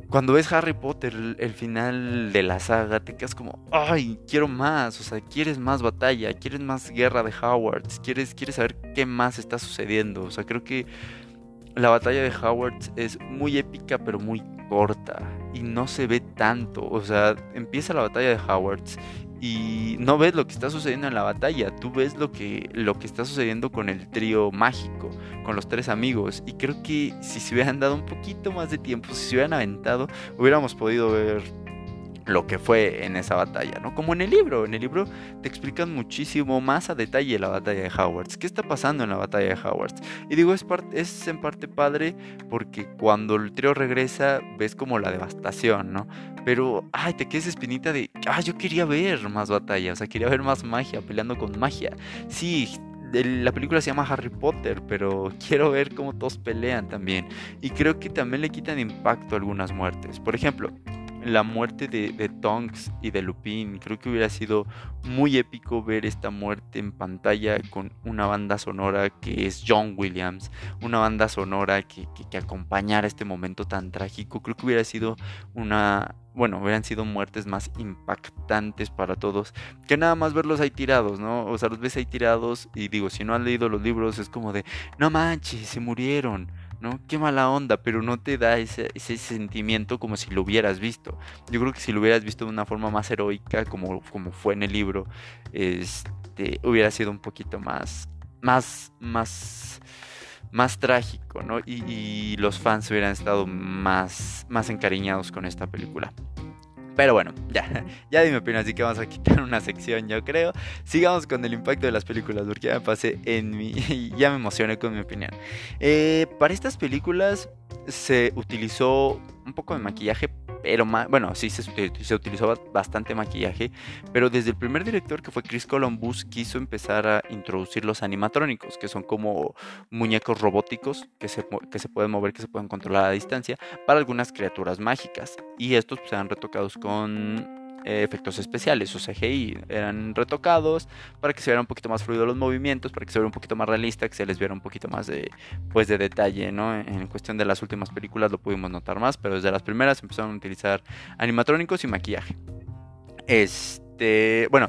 cuando ves Harry Potter, el, final de la saga, te quedas como, ay, quiero más, o sea, quieres más batalla, quieres más guerra de Howards, quieres, quieres saber qué más está sucediendo. O sea, creo que la batalla de Howard es muy épica pero muy corta y no se ve tanto. O sea, empieza la batalla de Howard y no ves lo que está sucediendo en la batalla, tú ves lo que, lo que está sucediendo con el trío mágico, con los tres amigos. Y creo que si se hubieran dado un poquito más de tiempo, si se hubieran aventado, hubiéramos podido ver lo que fue en esa batalla, ¿no? Como en el libro, en el libro te explican muchísimo más a detalle la batalla de Howards, qué está pasando en la batalla de Howards. Y digo, es, es en parte padre porque cuando el trío regresa ves como la devastación, ¿no? Pero, ay, te quedas espinita de, ah, yo quería ver más batalla, o sea, quería ver más magia, peleando con magia. Sí, la película se llama Harry Potter, pero *laughs* quiero ver cómo todos pelean también. Y creo que también le quitan impacto algunas muertes. Por ejemplo, la muerte de, de, Tonks y de Lupin. Creo que hubiera sido muy épico ver esta muerte en pantalla con una banda sonora que es John Williams, una banda sonora que, que, acompañara este momento tan trágico. Creo que hubiera sido una, bueno, hubieran sido muertes más impactantes para todos que nada más verlos ahí tirados, ¿no? O sea, los ves ahí tirados y digo, si no han leído los libros es como de, no manches, se murieron. ¿No? Qué mala onda, pero no te da ese, sentimiento como si lo hubieras visto. Yo creo que si lo hubieras visto de una forma más heroica, como, como fue en el libro, este, hubiera sido un poquito más, más, más, más trágico, ¿no? Y, y los fans hubieran estado más, más encariñados con esta película. Pero bueno, ya, *laughs* ya di mi opinión, así que vamos a quitar una sección, yo creo. Sigamos con el impacto de las películas, porque ya me pasé en mi. *laughs* ya me emocioné con mi opinión. Eh, para estas películas se utilizó un poco de maquillaje pero bueno, sí se, se, utilizó bastante maquillaje, pero desde el primer director que fue Chris Columbus quiso empezar a introducir los animatrónicos, que son como muñecos robóticos que se, que se pueden mover, que se pueden controlar a distancia, para algunas criaturas mágicas. Y estos pues, eran retocados con eh, efectos especiales o CGI, eran retocados para que se viera un poquito más fluido los movimientos, para que se viera un poquito más realista, que se les viera un poquito más de, pues, de detalle, ¿no? En cuestión de las últimas películas lo pudimos notar más, pero desde las primeras empezaron a utilizar animatrónicos y maquillaje. Este, bueno,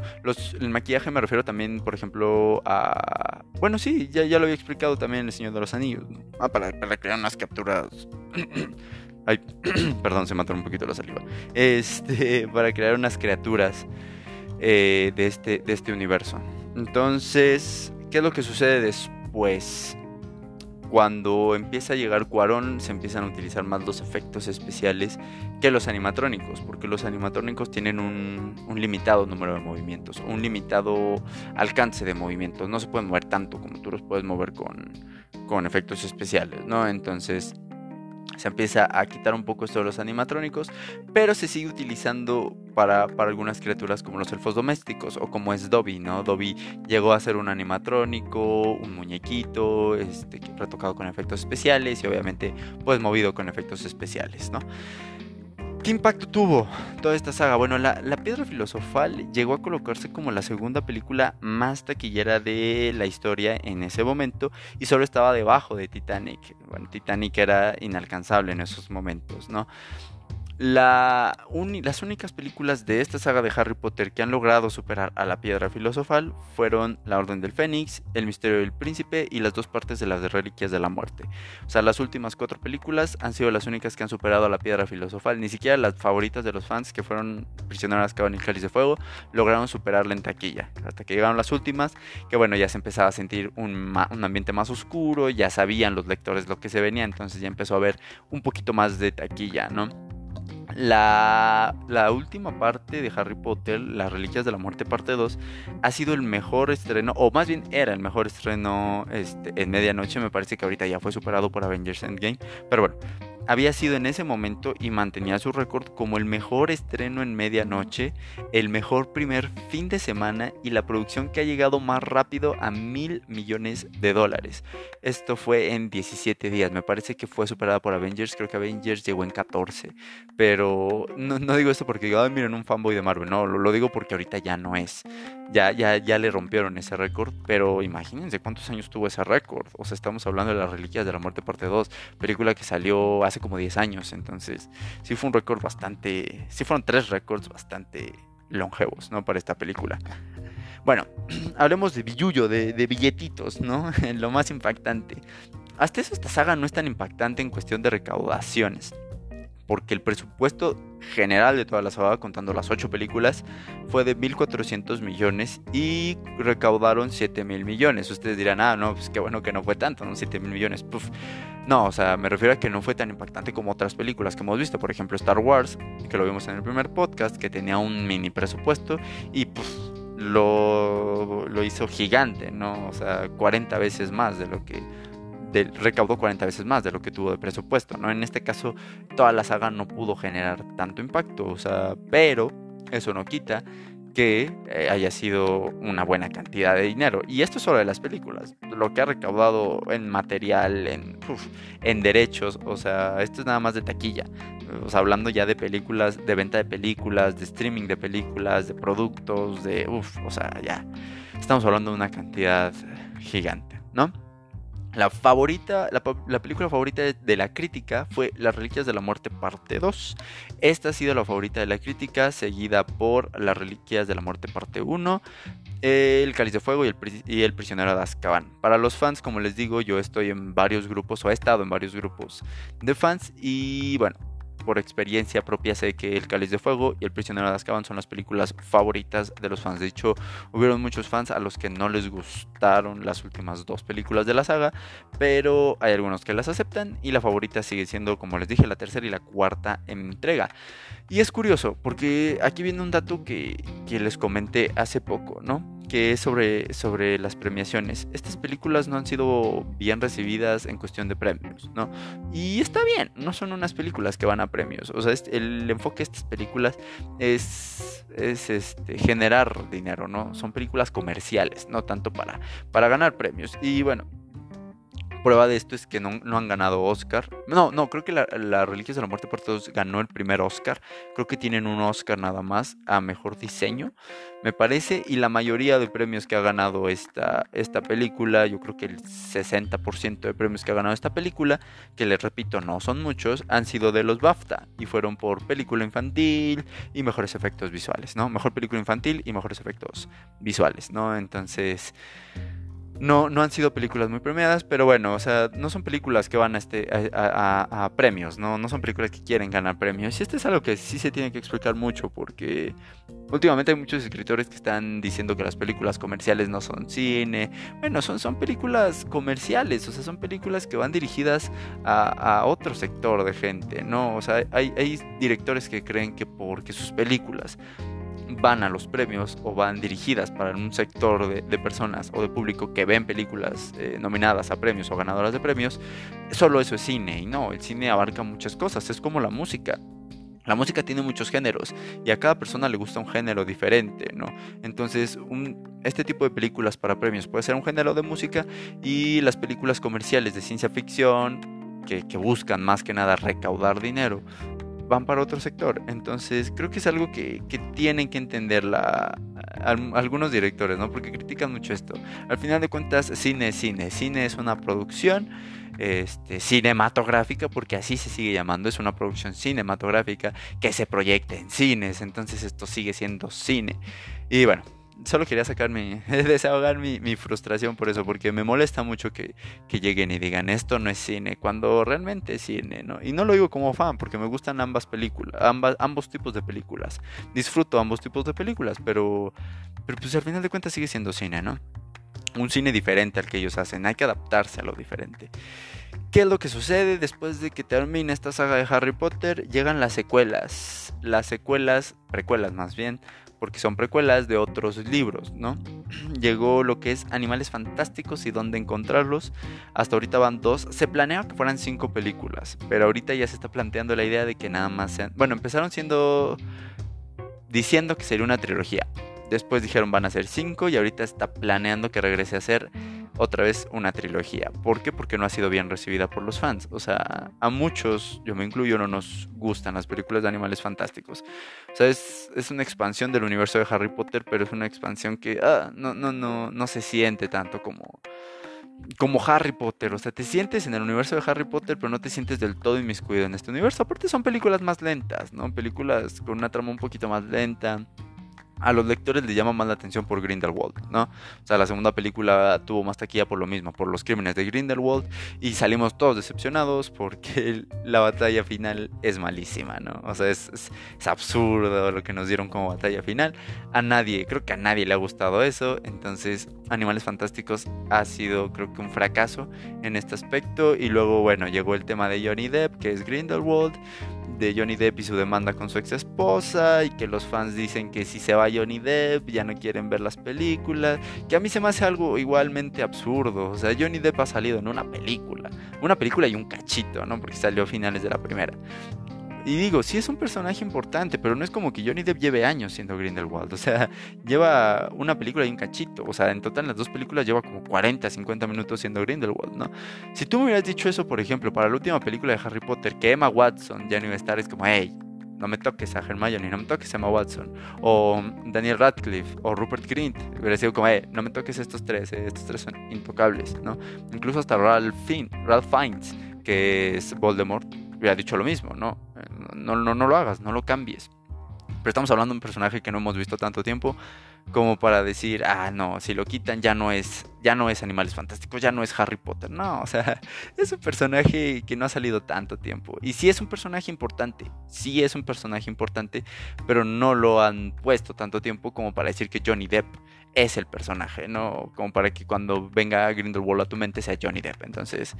el maquillaje me refiero también, por ejemplo, a... Bueno, sí, ya, ya lo había explicado también en El Señor de los Anillos. Ah, para, para crear unas capturas... Ay, *clears throat* perdón, se mató un poquito la saliva. Este, *laughs* para crear unas criaturas eh, de, este, de este universo. Entonces, ¿qué es lo que sucede después? Cuando empieza a llegar Cuarón, se empiezan a utilizar más los efectos especiales que los animatrónicos, porque los animatrónicos tienen un, un limitado número de movimientos, un limitado alcance de movimientos. No se pueden mover tanto como tú los puedes mover con, con efectos especiales, ¿no? Entonces se empieza a quitar un poco esto de los animatrónicos, pero se sigue utilizando para, algunas criaturas como los elfos domésticos o como es Dobby, ¿no? Dobby llegó a ser un animatrónico, un muñequito, este, retocado con efectos especiales y obviamente pues movido con efectos especiales, ¿no? ¿Qué impacto tuvo toda esta saga? Bueno, la, Piedra Filosofal llegó a colocarse como la segunda película más taquillera de la historia en ese momento y solo estaba debajo de Titanic. Bueno, Titanic era inalcanzable en esos momentos, ¿no? Las únicas películas de esta saga de Harry Potter que han logrado superar a la piedra filosofal fueron La Orden del Fénix, El Misterio del Príncipe y las dos partes de las Reliquias de la Muerte. O sea, las últimas cuatro películas han sido las únicas que han superado a la piedra filosofal. Ni siquiera las favoritas de los fans que fueron Prisioneras Caban y Cáliz de Fuego lograron superarla en taquilla. Hasta que llegaron las últimas, que bueno, ya se empezaba a sentir un, un ambiente más oscuro, ya sabían los lectores lo que se venía, entonces ya empezó a haber un poquito más de taquilla, ¿no? La, última parte de Harry Potter, Las Reliquias de la Muerte, parte 2, ha sido el mejor estreno, o más bien era el mejor estreno este, en medianoche. Me parece que ahorita ya fue superado por Avengers Endgame. Pero bueno, había sido en ese momento y mantenía su récord como el mejor estreno en medianoche, el mejor primer fin de semana y la producción que ha llegado más rápido a mil millones de dólares. Esto fue en 17 días, me parece que fue superada por Avengers, creo que Avengers llegó en 14, pero no, digo esto porque digo, miren un fanboy de Marvel, no, lo, digo porque ahorita ya no es. Ya, ya, ya le rompieron ese récord, pero imagínense cuántos años tuvo ese récord. O sea, estamos hablando de las Reliquias de la Muerte parte 2, película que salió hace como 10 años, entonces sí fue un récord bastante, sí fueron tres récords bastante longevos, ¿no? Para esta película. Bueno, *clears throat* hablemos de billullo, de, billetitos, ¿no? *laughs* Lo más impactante. Hasta eso esta saga no es tan impactante en cuestión de recaudaciones porque el presupuesto general de toda la saga, contando las ocho películas, fue de 1.400 millones y recaudaron 7.000 millones. Ustedes dirán, ah, no, pues qué bueno que no fue tanto, ¿no? 7.000 millones, Puf. No, o sea, me refiero a que no fue tan impactante como otras películas que hemos visto, por ejemplo Star Wars, que lo vimos en el primer podcast, que tenía un mini presupuesto y pues lo, lo hizo gigante, ¿no? O sea, 40 veces más de lo que recaudó 40 veces más de lo que tuvo de presupuesto, ¿no? En este caso, toda la saga no pudo generar tanto impacto, o sea, pero eso no quita que eh, haya sido una buena cantidad de dinero. Y esto es solo de las películas. Lo que ha recaudado en material, en, en derechos, o sea, esto es nada más de taquilla. O sea, hablando ya de películas, de venta de películas, de streaming de películas, de productos, de... Uf, o sea, ya. Estamos hablando de una cantidad gigante, ¿no? La favorita, la, película favorita de la crítica fue Las Reliquias de la Muerte parte 2. Esta ha sido la favorita de la crítica, seguida por Las Reliquias de la Muerte parte 1, El Cáliz de Fuego y el, y el Prisionero de Azkaban. Para los fans, como les digo, yo estoy en varios grupos o he estado en varios grupos de fans y bueno, por experiencia propia sé que El Cáliz de Fuego y El Prisionero de Azkaban son las películas favoritas de los fans. De hecho, hubieron muchos fans a los que no les gustaron las últimas dos películas de la saga, pero hay algunos que las aceptan y la favorita sigue siendo, como les dije, la tercera y la cuarta entrega. Y es curioso, porque aquí viene un dato que, que les comenté hace poco, ¿no? Que es sobre, sobre las premiaciones. Estas películas no han sido bien recibidas en cuestión de premios, ¿no? Y está bien, no son unas películas que van a premios. O sea, el enfoque de estas películas es, es este, generar dinero, ¿no? Son películas comerciales, no tanto para, para ganar premios. Y bueno, Prueba de esto es que no, han ganado Oscar. No, no, creo que la, la Reliquias de la Muerte por Todos ganó el primer Oscar. Creo que tienen un Oscar nada más a mejor diseño, me parece. Y la mayoría de premios que ha ganado esta, esta película, yo creo que el 60% de premios que ha ganado esta película, que les repito, no son muchos, han sido de los BAFTA y fueron por película infantil y mejores efectos visuales, ¿no? Mejor película infantil y mejores efectos visuales, ¿no? Entonces no, no han sido películas muy premiadas, pero bueno, o sea, no son películas que van a, este, a, premios, ¿no? No son películas que quieren ganar premios. Y esto es algo que sí se tiene que explicar mucho, porque últimamente hay muchos escritores que están diciendo que las películas comerciales no son cine. Bueno, son, son películas comerciales, o sea, son películas que van dirigidas a, otro sector de gente, ¿no? O sea, hay, hay directores que creen que porque sus películas van a los premios o van dirigidas para un sector de, personas o de público que ven películas eh, nominadas a premios o ganadoras de premios, solo eso es cine. Y no, el cine abarca muchas cosas, es como la música. La música tiene muchos géneros y a cada persona le gusta un género diferente, ¿no? Entonces, este tipo de películas para premios puede ser un género de música y las películas comerciales de ciencia ficción que, que buscan más que nada recaudar dinero van para otro sector. Entonces creo que es algo que, tienen que entender la, algunos directores, ¿no? Porque critican mucho esto. Al final de cuentas, cine es cine. Cine es una producción este, cinematográfica, porque así se sigue llamando, es una producción cinematográfica que se proyecta en cines. Entonces esto sigue siendo cine. Y bueno, solo quería sacar mi, *laughs* desahogar mi, mi, frustración por eso, porque me molesta mucho que, que, lleguen y digan esto no es cine, cuando realmente es cine, ¿no? Y no lo digo como fan, porque me gustan ambas películas, ambas, ambos tipos de películas. Disfruto ambos tipos de películas, pero, pero pues al final de cuentas sigue siendo cine, ¿no? Un cine diferente al que ellos hacen, hay que adaptarse a lo diferente. ¿Qué es lo que sucede después de que termina esta saga de Harry Potter? Llegan las secuelas, las secuelas, precuelas más bien, porque son precuelas de otros libros, ¿no? *clears throat* Llegó lo que es Animales Fantásticos y dónde encontrarlos. Hasta ahorita van dos. Se planeaba que fueran cinco películas, pero ahorita ya se está planteando la idea de que nada más sean... Bueno, empezaron siendo... diciendo que sería una trilogía. Después dijeron van a ser cinco y ahorita está planeando que regrese a ser otra vez una trilogía. ¿Por qué? Porque no ha sido bien recibida por los fans. O sea, a muchos, yo me incluyo, no nos gustan las películas de animales fantásticos. O sea, es, una expansión del universo de Harry Potter, pero es una expansión que ah, no, no, no, no se siente tanto como, como Harry Potter. O sea, te sientes en el universo de Harry Potter, pero no te sientes del todo inmiscuido en este universo. Aparte son películas más lentas, ¿no? Películas con una trama un poquito más lenta a los lectores les llama más la atención por Grindelwald, ¿no? O sea, la segunda película tuvo más taquilla por lo mismo, por los crímenes de Grindelwald, y salimos todos decepcionados porque la batalla final es malísima, ¿no? O sea, es, absurdo lo que nos dieron como batalla final. A nadie, creo que a nadie le ha gustado eso, entonces Animales Fantásticos ha sido, creo que, un fracaso en este aspecto, y luego, bueno, llegó el tema de Johnny Depp, que es Grindelwald, de Johnny Depp y su demanda con su ex esposa y que los fans dicen que si se va Johnny Depp ya no quieren ver las películas, que a mí se me hace algo igualmente absurdo, o sea, Johnny Depp ha salido en una película, una película y un cachito, ¿no? Porque salió a finales de la primera. Y digo, sí es un personaje importante, pero no es como que Johnny Depp lleve años siendo Grindelwald. O sea, *laughs* lleva una película y un cachito. O sea, en total las dos películas lleva como 40, 50 minutos siendo Grindelwald, ¿no? Si tú me hubieras dicho eso, por ejemplo, para la última película de Harry Potter, que Emma Watson ya no iba a estar, es como, hey, no me toques a Hermione, no me toques a Emma Watson, o Daniel Radcliffe, o Rupert Grint, hubiera sido como, hey, no me toques estos tres, eh, estos tres son intocables, ¿no? Incluso hasta Ralph, Ralph Fiennes, que es Voldemort, hubiera dicho lo mismo, ¿no? no, no, no lo hagas, no lo cambies. Pero estamos hablando de un personaje que no hemos visto tanto tiempo como para decir, ah, no, si lo quitan ya no es, ya no es Animales Fantásticos, ya no es Harry Potter. No, o sea, *laughs* es un personaje que no ha salido tanto tiempo. Y sí es un personaje importante, sí es un personaje importante, pero no lo han puesto tanto tiempo como para decir que Johnny Depp es el personaje, ¿no? Como para que cuando venga Grindelwald a tu mente sea Johnny Depp. Entonces,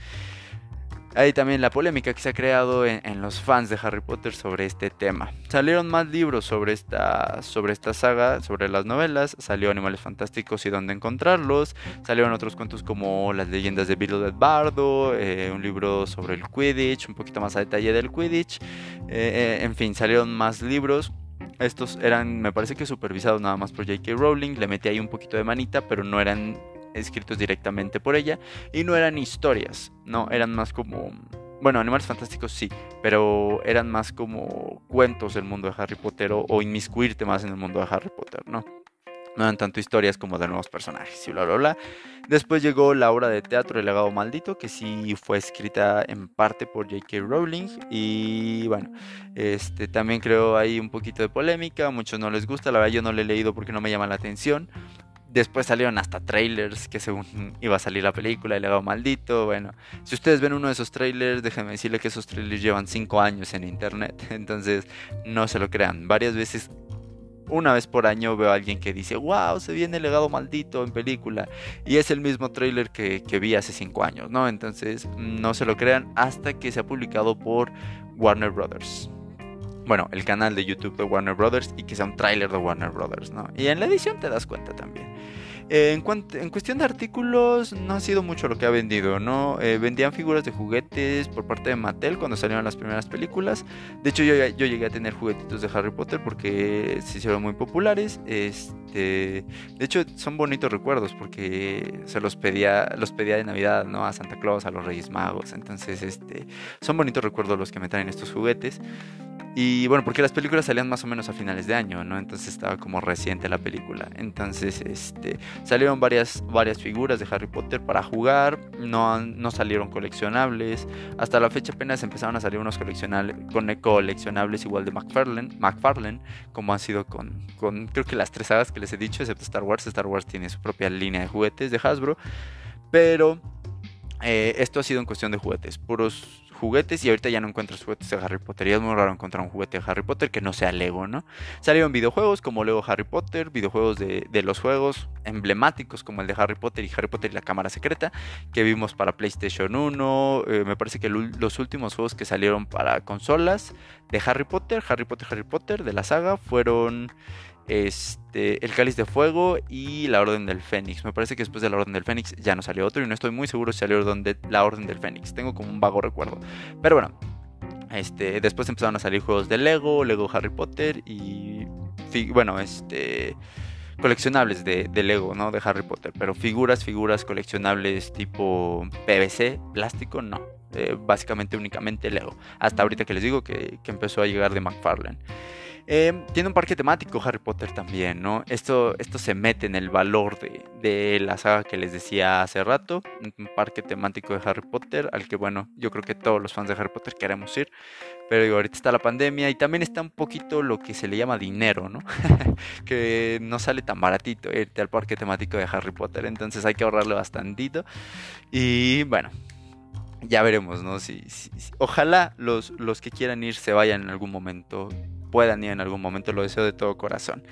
hay también la polémica que se ha creado en, los fans de Harry Potter sobre este tema. Salieron más libros sobre esta, sobre esta saga, sobre las novelas. Salió Animales Fantásticos y dónde encontrarlos. Salieron otros cuentos como Las leyendas de Beetle Bardo, eh, un libro sobre el Quidditch, un poquito más a detalle del Quidditch. Eh, eh, en fin, salieron más libros. Estos eran, me parece que supervisados nada más por J.K. Rowling. Le metí ahí un poquito de manita, pero no eran escritos directamente por ella y no eran historias, no, eran más como bueno, Animales Fantásticos sí, pero eran más como cuentos del mundo de Harry Potter o, inmiscuirte más en el mundo de Harry Potter, ¿no? No eran tanto historias como de nuevos personajes y bla, bla, bla. Después llegó la obra de teatro El legado maldito, que sí fue escrita en parte por J.K. Rowling. Y bueno, este, también creo hay un poquito de polémica, a muchos no les gusta, la verdad yo no lo he leído porque no me llama la atención. Después salieron hasta trailers que según *laughs* iba a salir la película, El legado maldito. Bueno, si ustedes ven uno de esos trailers, déjenme decirle que esos trailers llevan 5 años en internet. *laughs* Entonces, no se lo crean. Varias veces, una vez por año, veo a alguien que dice, wow, se viene El legado maldito en película. Y es el mismo trailer que, que vi hace 5 años, ¿no? Entonces, no se lo crean hasta que se ha publicado por Warner Brothers bueno, el canal de YouTube de Warner Brothers y que sea un tráiler de Warner Brothers, ¿no? Y en la edición te das cuenta también. Eh, en, en, cuestión de artículos, no ha sido mucho lo que ha vendido, ¿no? Eh, vendían figuras de juguetes por parte de Mattel cuando salieron las primeras películas. De hecho, yo, yo llegué a tener juguetitos de Harry Potter porque se hicieron muy populares. Este, de hecho, son bonitos recuerdos porque se los pedía, los pedía de Navidad, ¿no? A Santa Claus, a los Reyes Magos. Entonces, este, son bonitos recuerdos los que me traen estos juguetes. Y bueno, porque las películas salían más o menos a finales de año, ¿no? Entonces estaba como reciente la película. Entonces, este, salieron varias, varias figuras de Harry Potter para jugar, no, no salieron coleccionables. Hasta la fecha apenas empezaron a salir unos coleccionables, igual de McFarlane, McFarlane como ha sido con, con, creo que las tres sagas que les he dicho, excepto Star Wars. Star Wars tiene su propia línea de juguetes de Hasbro. Pero eh, esto ha sido en cuestión de juguetes, puros juguetes y ahorita ya no encuentras juguetes de Harry Potter y es muy raro encontrar un juguete de Harry Potter que no sea Lego, ¿no? Salieron videojuegos como Lego Harry Potter, videojuegos de, los juegos emblemáticos como el de Harry Potter y Harry Potter y la Cámara Secreta que vimos para PlayStation 1, eh, me parece que los últimos juegos que salieron para consolas de Harry Potter, Harry Potter, Harry Potter de la saga fueron este, El Cáliz de Fuego y La Orden del Fénix. Me parece que después de La Orden del Fénix ya no salió otro y no estoy muy seguro si salió La Orden del Fénix. Tengo como un vago recuerdo. Pero bueno, este, después empezaron a salir juegos de Lego, Lego Harry Potter y bueno, este coleccionables de, Lego, ¿no? De Harry Potter, pero figuras, figuras coleccionables tipo PVC, plástico, no. Eh, básicamente únicamente Lego. Hasta ahorita que les digo que, empezó a llegar de McFarlane. Em, tiene un parque temático Harry Potter también, ¿no? Esto, esto se mete en el valor de, la saga que les decía hace rato. Un parque temático de Harry Potter, al que, bueno, yo creo que todos los fans de Harry Potter queremos ir. Pero digo, ahorita está la pandemia y también está un poquito lo que se le llama dinero, ¿no? *laughs* que no sale tan baratito irte al parque temático de Harry Potter. Entonces hay que ahorrarle bastantito. Y bueno, ya veremos, ¿no? Si, Ojalá los, los que quieran ir se vayan en algún momento puedan ir en algún momento, lo deseo de todo corazón.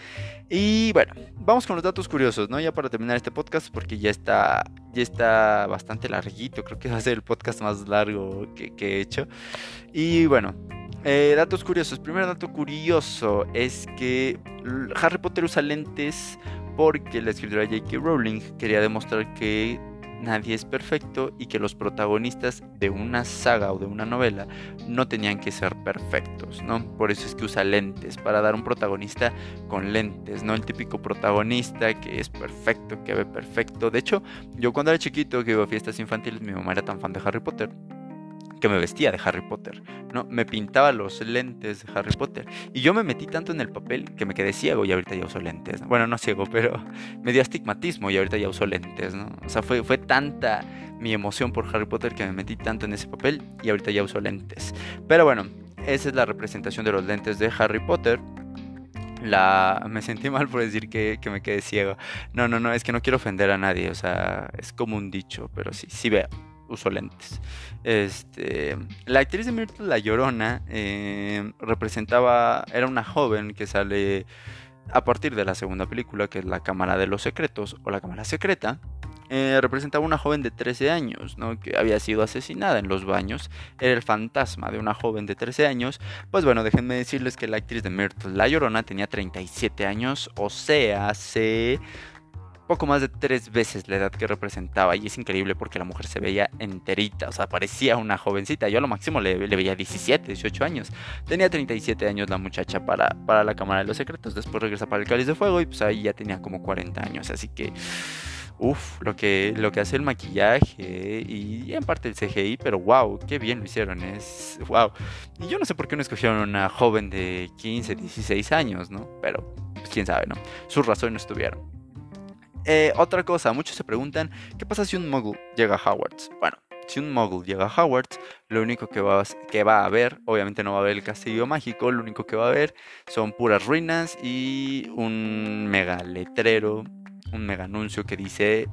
Y bueno, vamos con los datos curiosos, ¿no? Ya para terminar este podcast, porque ya está, ya está bastante larguito, creo que va a ser el podcast más largo que, he hecho. Y bueno, eh, datos curiosos. Primer dato curioso es que Harry Potter usa lentes porque la escritora J.K. Rowling quería demostrar que nadie es perfecto y que los protagonistas de una saga o de una novela no tenían que ser perfectos, ¿no? Por eso es que usa lentes, para dar un protagonista con lentes, no el típico protagonista que es perfecto, que ve perfecto. De hecho, yo cuando era chiquito que iba a fiestas infantiles, mi mamá era tan fan de Harry Potter que me vestía de Harry Potter, ¿no? Me pintaba los lentes de Harry Potter. Y yo me metí tanto en el papel que me quedé ciego y ahorita ya uso lentes. Bueno, no ciego, pero *laughs* me dio astigmatismo y ahorita ya uso lentes, ¿no? O sea, fue, fue tanta mi emoción por Harry Potter que me metí tanto en ese papel y ahorita ya uso lentes. Pero bueno, esa es la representación de los lentes de Harry Potter. La... Me sentí mal por decir que, que, me quedé ciego. No, no, no, es que no quiero ofender a nadie. O sea, es como un dicho, pero sí, sí veo uso lentes. Este, la actriz de Myrtle La Llorona eh, representaba, era una joven que sale a partir de la segunda película, que es La Cámara de los Secretos o La Cámara Secreta. Eh, representaba una joven de 13 años, ¿no? que había sido asesinada en los baños. Era el fantasma de una joven de 13 años. Pues bueno, déjenme decirles que la actriz de Myrtle La Llorona tenía 37 años, o sea, se poco más de tres veces la edad que representaba. Y es increíble porque la mujer se veía enterita, o sea, parecía una jovencita. Yo a lo máximo le, veía 17, 18 años. Tenía 37 años la muchacha para, para la Cámara de los Secretos. Después regresa para el Cáliz de Fuego y pues ahí ya tenía como 40 años. Así que uff, lo que, lo que hace el maquillaje y en parte el CGI, pero wow, qué bien lo hicieron, es wow. Y yo no sé por qué no escogieron una joven de 15, 16 años, ¿no? Pero, pues quién sabe, ¿no? Sus razones no estuvieron. Eh, otra cosa, muchos se preguntan, ¿qué pasa si un muggle llega a Hogwarts? Bueno, si un muggle llega a Hogwarts, lo único que va, que a ver, obviamente no va a ver el castillo mágico, lo único que va a ver son puras ruinas y un mega letrero, un mega anuncio que dice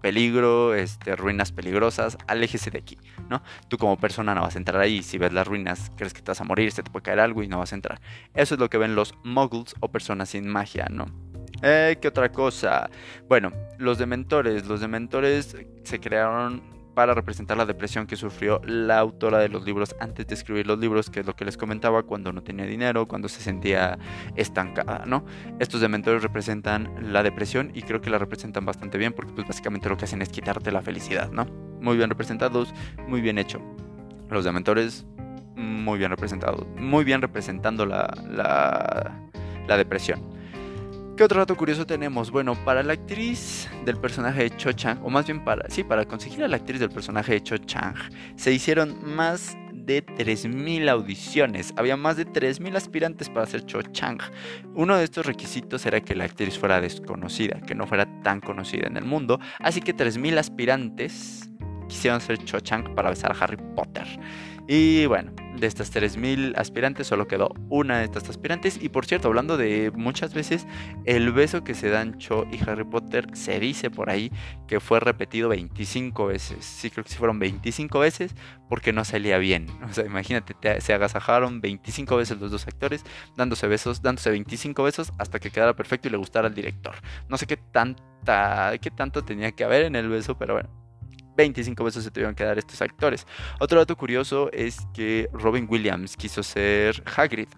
peligro, este, ruinas peligrosas, aléjese de aquí, ¿no? Tú como persona no vas a entrar ahí, si ves las ruinas crees que te vas a morir, se te puede caer algo y no vas a entrar. Eso es lo que ven los muggles o personas sin magia, ¿no? Eh, ¿Qué otra cosa? Bueno, los dementores. Los dementores se crearon para representar la depresión que sufrió la autora de los libros antes de escribir los libros, que es lo que les comentaba cuando no tenía dinero, cuando se sentía estancada, ¿no? Estos dementores representan la depresión y creo que la representan bastante bien porque pues básicamente lo que hacen es quitarte la felicidad, ¿no? Muy bien representados, muy bien hecho. Los dementores, muy bien representados, muy bien representando la, la, la depresión. ¿Qué otro dato curioso tenemos? Bueno, para la actriz del personaje de Cho Chang, o más bien para, sí, para conseguir a la actriz del personaje de Cho Chang, se hicieron más de 3.000 audiciones. Había más de 3.000 aspirantes para ser Cho Chang. Uno de estos requisitos era que la actriz fuera desconocida, que no fuera tan conocida en el mundo. Así que 3.000 aspirantes quisieron ser Cho Chang para besar a Harry Potter. Y bueno, de estas 3.000 aspirantes solo quedó una de estas aspirantes. Y por cierto, hablando de muchas veces, el beso que se dan Cho y Harry Potter se dice por ahí que fue repetido 25 veces. Sí, creo que sí fueron 25 veces porque no salía bien. *laughs* O sea, imagínate, se agasajaron 25 veces los dos actores dándose besos, dándose 25 besos hasta que quedara perfecto y le gustara al director. No sé qué tanta, qué tanto tenía que haber en el beso, pero bueno 25 veces se tuvieron que dar estos actores. Otro dato curioso es que Robin Williams quiso ser Hagrid,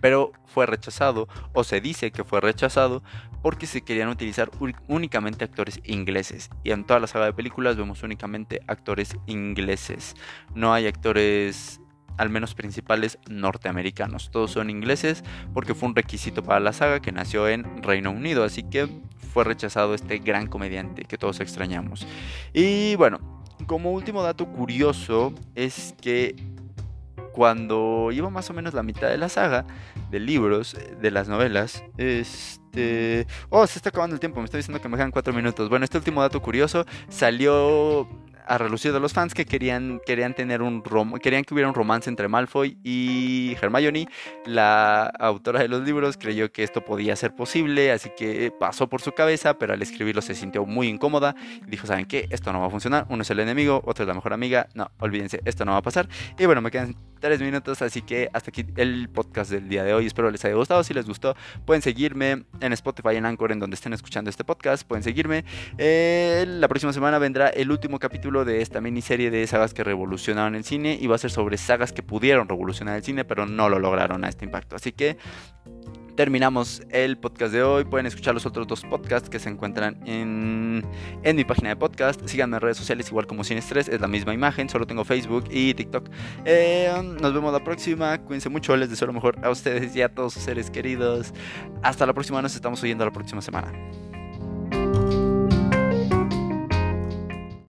pero fue rechazado, o se dice que fue rechazado, porque se querían utilizar únicamente actores ingleses. Y en toda la saga de películas vemos únicamente actores ingleses. No hay actores al menos principales norteamericanos. Todos son ingleses porque fue un requisito para la saga que nació en Reino Unido. Así que fue rechazado este gran comediante que todos extrañamos. Y bueno, como último dato curioso es que cuando iba más o menos la mitad de la saga de libros, de las novelas, este... Oh, se está acabando el tiempo, me está diciendo que me quedan cuatro minutos. Bueno, este último dato curioso salió a relucir de los fans que querían, querían tener un querían que hubiera un romance entre Malfoy y Hermione. La autora de los libros creyó que esto podía ser posible, así que pasó por su cabeza, pero al escribirlo se sintió muy incómoda dijo, ¿saben qué? Esto no va a funcionar, uno es el enemigo, otro es la mejor amiga, no, olvídense, esto no va a pasar. Y bueno, me quedan tres minutos, así que hasta aquí el podcast del día de hoy, espero les haya gustado, si les gustó pueden seguirme en Spotify, en Anchor, en donde estén escuchando este podcast, pueden seguirme. Eh, la próxima semana vendrá el último capítulo de esta miniserie de sagas que revolucionaron el cine y va a ser sobre sagas que pudieron revolucionar el cine pero no lo lograron a este impacto. Así que terminamos el podcast de hoy. Pueden escuchar los otros dos podcasts que se encuentran en, en mi página de podcast. Síganme en redes sociales igual como Sin Estrés. Es la misma imagen, solo tengo Facebook y TikTok. Eh, nos vemos la próxima. Cuídense mucho. Les deseo lo mejor a ustedes y a todos sus seres queridos. Hasta la próxima. Nos estamos oyendo la próxima semana.